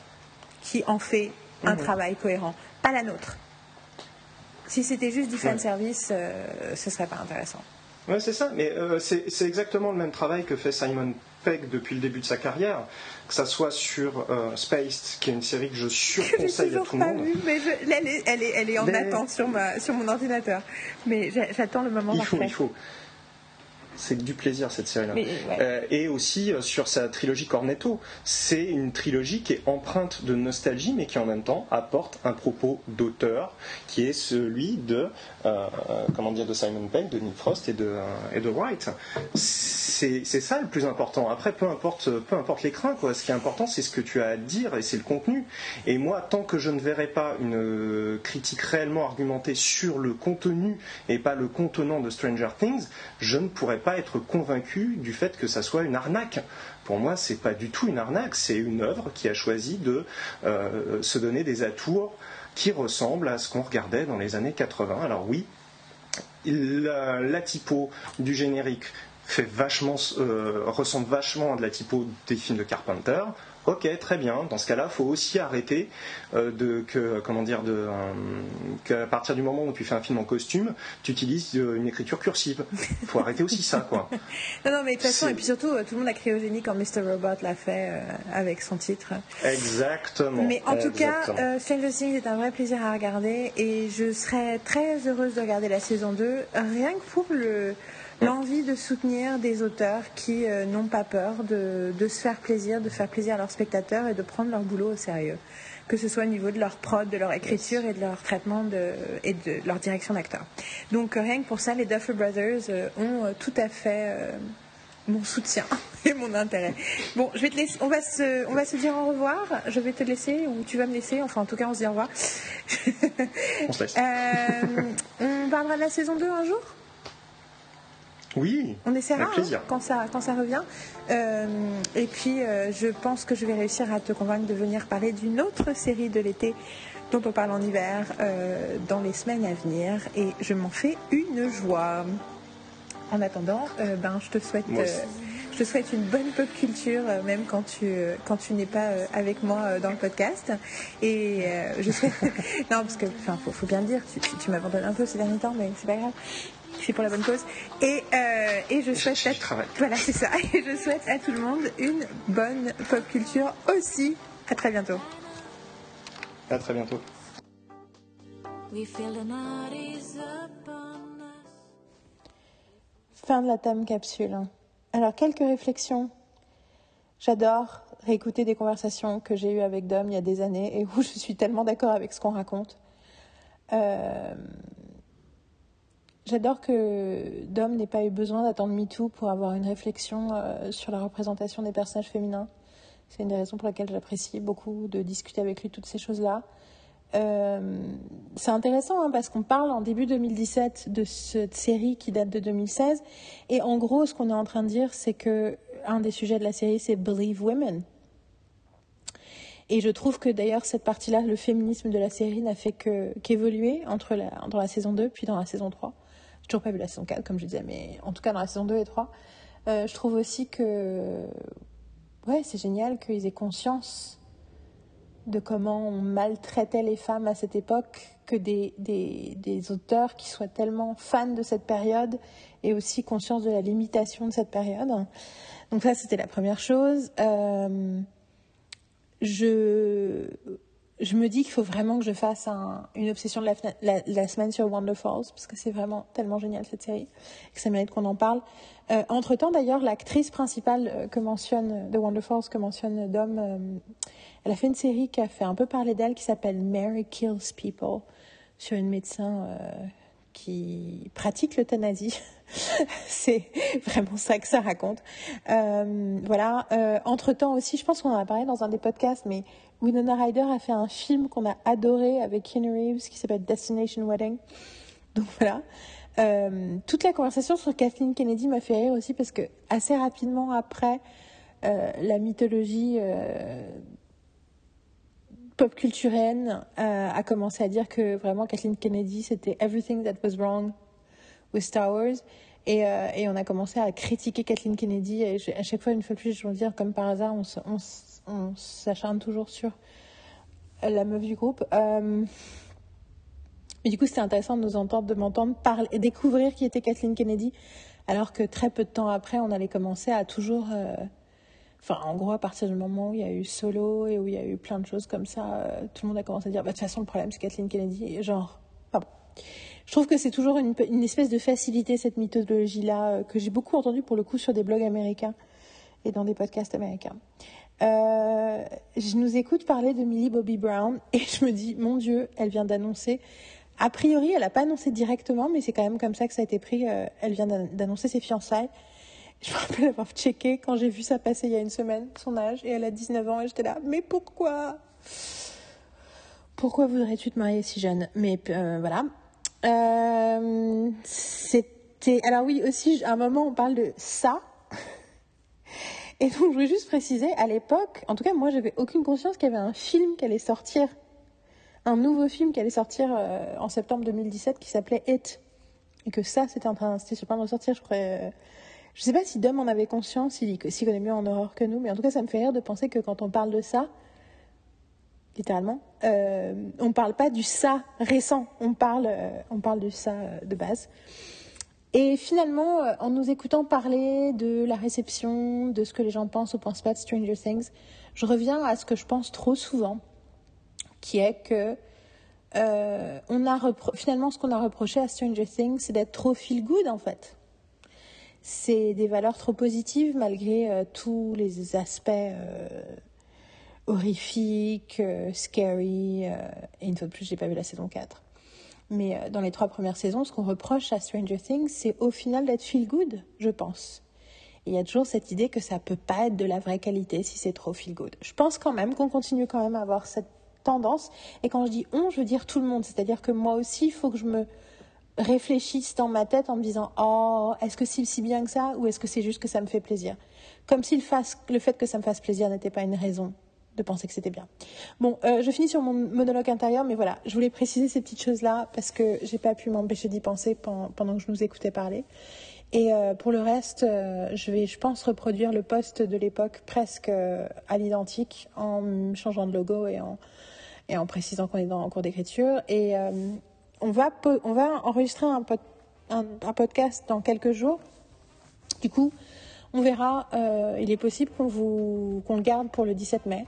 qui en fait un mm. travail cohérent, pas la nôtre. Si c'était juste du fan service, euh, ce serait pas intéressant. Oui, c'est ça, mais euh, c'est exactement le même travail que fait Simon Pegg depuis le début de sa carrière, que ça soit sur euh, Spaced, qui est une série que je surconseille à tout le monde. mais elle, est, elle, est, elle, est, en attente sur, ma, sur mon ordinateur. Mais j'attends le moment il faut, il faut c'est du plaisir cette série-là. Euh, et aussi euh, sur sa trilogie Cornetto, c'est une trilogie qui est empreinte de nostalgie, mais qui en même temps apporte un propos d'auteur, qui est celui de euh, comment dire de Simon Pegg, de Nick Frost et de et de Wright. C'est ça le plus important. Après, peu importe peu importe l'écran, quoi. Ce qui est important, c'est ce que tu as à dire et c'est le contenu. Et moi, tant que je ne verrai pas une critique réellement argumentée sur le contenu et pas le contenant de Stranger Things, je ne pourrai pas être convaincu du fait que ça soit une arnaque. Pour moi, c'est pas du tout une arnaque, c'est une œuvre qui a choisi de euh, se donner des atours qui ressemblent à ce qu'on regardait dans les années 80. Alors oui, la, typo du générique euh, ressemble vachement à de la typo des films de Carpenter. Ok, très bien. Dans ce cas-là, il faut aussi arrêter euh, de que comment dire de euh, qu'à partir du moment où tu fais un film en costume, tu utilises euh, une écriture cursive. Il faut arrêter aussi ça, quoi. Non, non, mais de toute façon, et puis surtout, tout le monde a cryogénie quand Mr. Robot l'a fait avec son titre. Exactement. Mais en tout cas, Stranger Things est un vrai plaisir à regarder et je serais très heureuse de regarder la saison 2, rien que pour le l'envie de soutenir des auteurs qui euh, n'ont pas peur de, se faire plaisir, de faire plaisir à leurs spectateurs et de prendre leur boulot au sérieux. Que ce soit au niveau de leur prod, de leur écriture et de leur traitement et de leur direction d'acteur. Donc euh, rien que pour ça, les Duffer Brothers euh, ont tout à fait mon soutien et mon intérêt. Bon, je vais te laisser, on va se, on va se dire au revoir. Je vais te laisser ou tu vas me laisser. Enfin, en tout cas, on se dit au revoir. on se laisse. on parlera de la saison 2 un jour? Oui, on essaiera hein, quand, ça, quand ça revient. Euh, et puis, euh, je pense que je vais réussir à te convaincre de venir parler d'une autre série de l'été dont on parle en hiver euh, dans les semaines à venir. Et je m'en fais une joie. En attendant, ben, je te souhaite. je te souhaite une bonne pop culture, même quand tu, quand tu n'es pas avec moi dans le podcast. Et je souhaite. non, parce que, enfin, faut, faut, bien le dire, tu, tu m'abandonnes un peu ces derniers temps, mais c'est pas grave c'est pour la bonne cause. Et, euh, et je souhaite à, voilà, c'est ça. Et je souhaite à tout le monde une bonne pop culture aussi. À très bientôt. À très bientôt. Fin de la time capsule. Alors quelques réflexions. J'adore réécouter des conversations que j'ai eues avec Dom il y a des années et où je suis tellement d'accord avec ce qu'on raconte. Euh, J'adore que Dom n'ait pas eu besoin d'attendre MeToo pour avoir une réflexion sur la représentation des personnages féminins. C'est une des raisons pour lesquelles j'apprécie beaucoup de discuter avec lui toutes ces choses-là. Euh, c'est intéressant hein, parce qu'on parle en début 2017 de cette série qui date de 2016 et en gros ce qu'on est en train de dire c'est que un des sujets de la série c'est Believe Women et je trouve que d'ailleurs cette partie-là le féminisme de la série n'a fait qu'évoluer entre la dans la saison 2 puis dans la saison 3 j'ai toujours pas vu la saison 4 comme je disais mais en tout cas dans la saison 2 et 3 euh, je trouve aussi que ouais, c'est génial qu'ils aient conscience de comment on maltraitait les femmes à cette époque, que des, des, des, auteurs qui soient tellement fans de cette période et aussi conscience de la limitation de cette période. Donc ça, c'était la première chose. Euh, je je me dis qu'il faut vraiment que je fasse une obsession de la, semaine sur Wonder Falls, parce que c'est vraiment tellement génial cette série, que ça mérite qu'on en parle. Euh, entre-temps, d'ailleurs, l'actrice principale euh, que mentionne, de Wonder Falls, que mentionne Dom, euh, elle a fait une série qui a fait un peu parler d'elle, qui s'appelle Mary Kills People, sur une médecin qui pratique l'euthanasie. c'est vraiment ça que ça raconte. voilà. entre-temps aussi, je pense qu'on en a parlé dans un des podcasts, mais Winona Ryder a fait un film qu'on a adoré avec Keanu Reeves qui s'appelle Destination Wedding. Donc voilà. Euh, toute la conversation sur Kathleen Kennedy m'a fait rire aussi parce que assez rapidement après euh, la mythologie euh, pop culturelle a commencé à dire que vraiment Kathleen Kennedy c'était everything that was wrong with Star Wars et, et on a commencé à critiquer Kathleen Kennedy et à chaque fois une fois de plus je veux dire comme par hasard on, s'acharne toujours sur la meuf du groupe. Euh, mais du coup, c'était intéressant de nous entendre, de m'entendre parler et découvrir qui était Kathleen Kennedy, alors que très peu de temps après, on allait commencer à toujours. Euh, enfin, en gros, à partir du moment où il y a eu Solo et où il y a eu plein de choses comme ça, euh, tout le monde a commencé à dire bah, de toute façon, le problème, c'est Kathleen Kennedy. genre, pardon. Je trouve que c'est toujours une, espèce de facilité, cette mythologie-là, que j'ai beaucoup entendu pour le coup sur des blogs américains et dans des podcasts américains. Euh, je nous écoute parler de Millie Bobby Brown et je me dis, mon Dieu, elle vient d'annoncer. A priori, elle n'a pas annoncé directement, mais c'est quand même comme ça que ça a été pris. Euh, elle vient d'annoncer ses fiançailles. Je me rappelle avoir checké quand j'ai vu ça passer il y a une semaine, son âge, et elle a 19 ans, et j'étais là, mais pourquoi? Pourquoi voudrais-tu te marier si jeune? Mais euh, voilà. C'était. Alors oui, aussi, à un moment, on parle de ça. Et donc, je voulais juste préciser, à l'époque, en tout cas, moi, j'avais aucune conscience qu'il y avait un film qui allait sortir, un nouveau film qui allait sortir euh, en septembre 2017 qui s'appelait It. Et que ça, c'était en train, c'était sur point de ressortir, je crois. Euh, je sais pas si Dom en avait conscience, s'il connaît mieux en horreur que nous, mais en tout cas, ça me fait rire de penser que quand on parle de ça, littéralement, euh, on parle pas du ça récent, on parle, euh, on parle du ça de base. Et finalement, euh, en nous écoutant parler de la réception, de ce que les gens pensent ou pensent pas de Stranger Things, je reviens à ce que je pense trop souvent, qui est que euh, on a finalement ce qu'on a reproché à Stranger Things, c'est d'être trop feel good en fait. C'est des valeurs trop positives malgré euh, tous les aspects horrifiques, scary. et une fois de plus, j'ai pas vu la saison 4. Mais euh, dans les trois premières saisons, ce qu'on reproche à Stranger Things, c'est au final d'être feel good, je pense. il y a toujours cette idée que ça peut pas être de la vraie qualité si c'est trop feel good. Je pense quand même qu'on continue quand même à avoir cette tendance. Et quand je dis on, je veux dire tout le monde. C'est-à-dire que moi aussi, il faut que je me réfléchisse dans ma tête en me disant oh est-ce que c'est si bien que ça ou est-ce que c'est juste que ça me fait plaisir? Comme si le, le fait que ça me fasse plaisir n'était pas une raison de penser que c'était bien. Bon, euh, je finis sur mon monologue intérieur, mais voilà, je voulais préciser ces petites choses-là parce que j'ai pas pu m'empêcher d'y penser pendant, que je nous écoutais parler. Et euh, pour le reste, euh, je vais, je pense, reproduire le poste de l'époque presque à l'identique en changeant de logo et en, et en précisant qu'on est dans, en cours d'écriture. Et on, va, on va enregistrer un, podcast dans quelques jours. Du coup, on verra. Euh, il est possible qu'on le garde pour le 17 mai.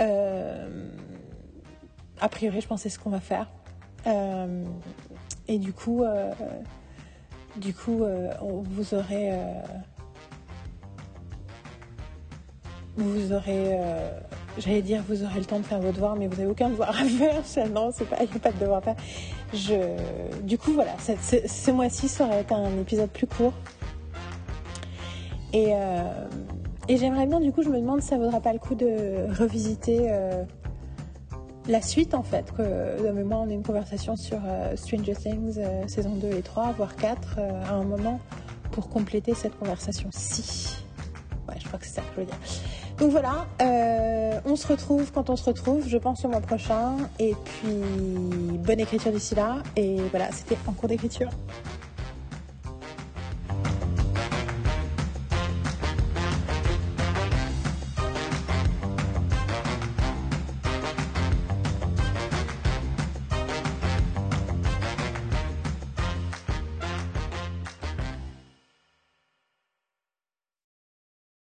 Euh, a priori, je pense c'est ce qu'on va faire. Euh, et du coup, du coup, vous aurez vous aurez j'allais dire vous aurez le temps de faire vos devoirs, mais vous n'avez aucun devoir à faire. non, il n'y a pas de devoir à faire. Je, du coup, voilà, ce mois-ci, ça aurait été un épisode plus court. Et, euh, et j'aimerais bien, du coup, je me demande si ça vaudra pas le coup de revisiter euh, la suite, en fait. Que, de mémoire, on a une conversation sur euh, Stranger Things, saison 2 et 3, voire 4, à un moment, pour compléter cette conversation-ci. Ouais, je crois que c'est ça que je veux dire. Donc voilà, on se retrouve quand on se retrouve, je pense au mois prochain. Et puis, bonne écriture d'ici là. Et voilà, c'était en cours d'écriture.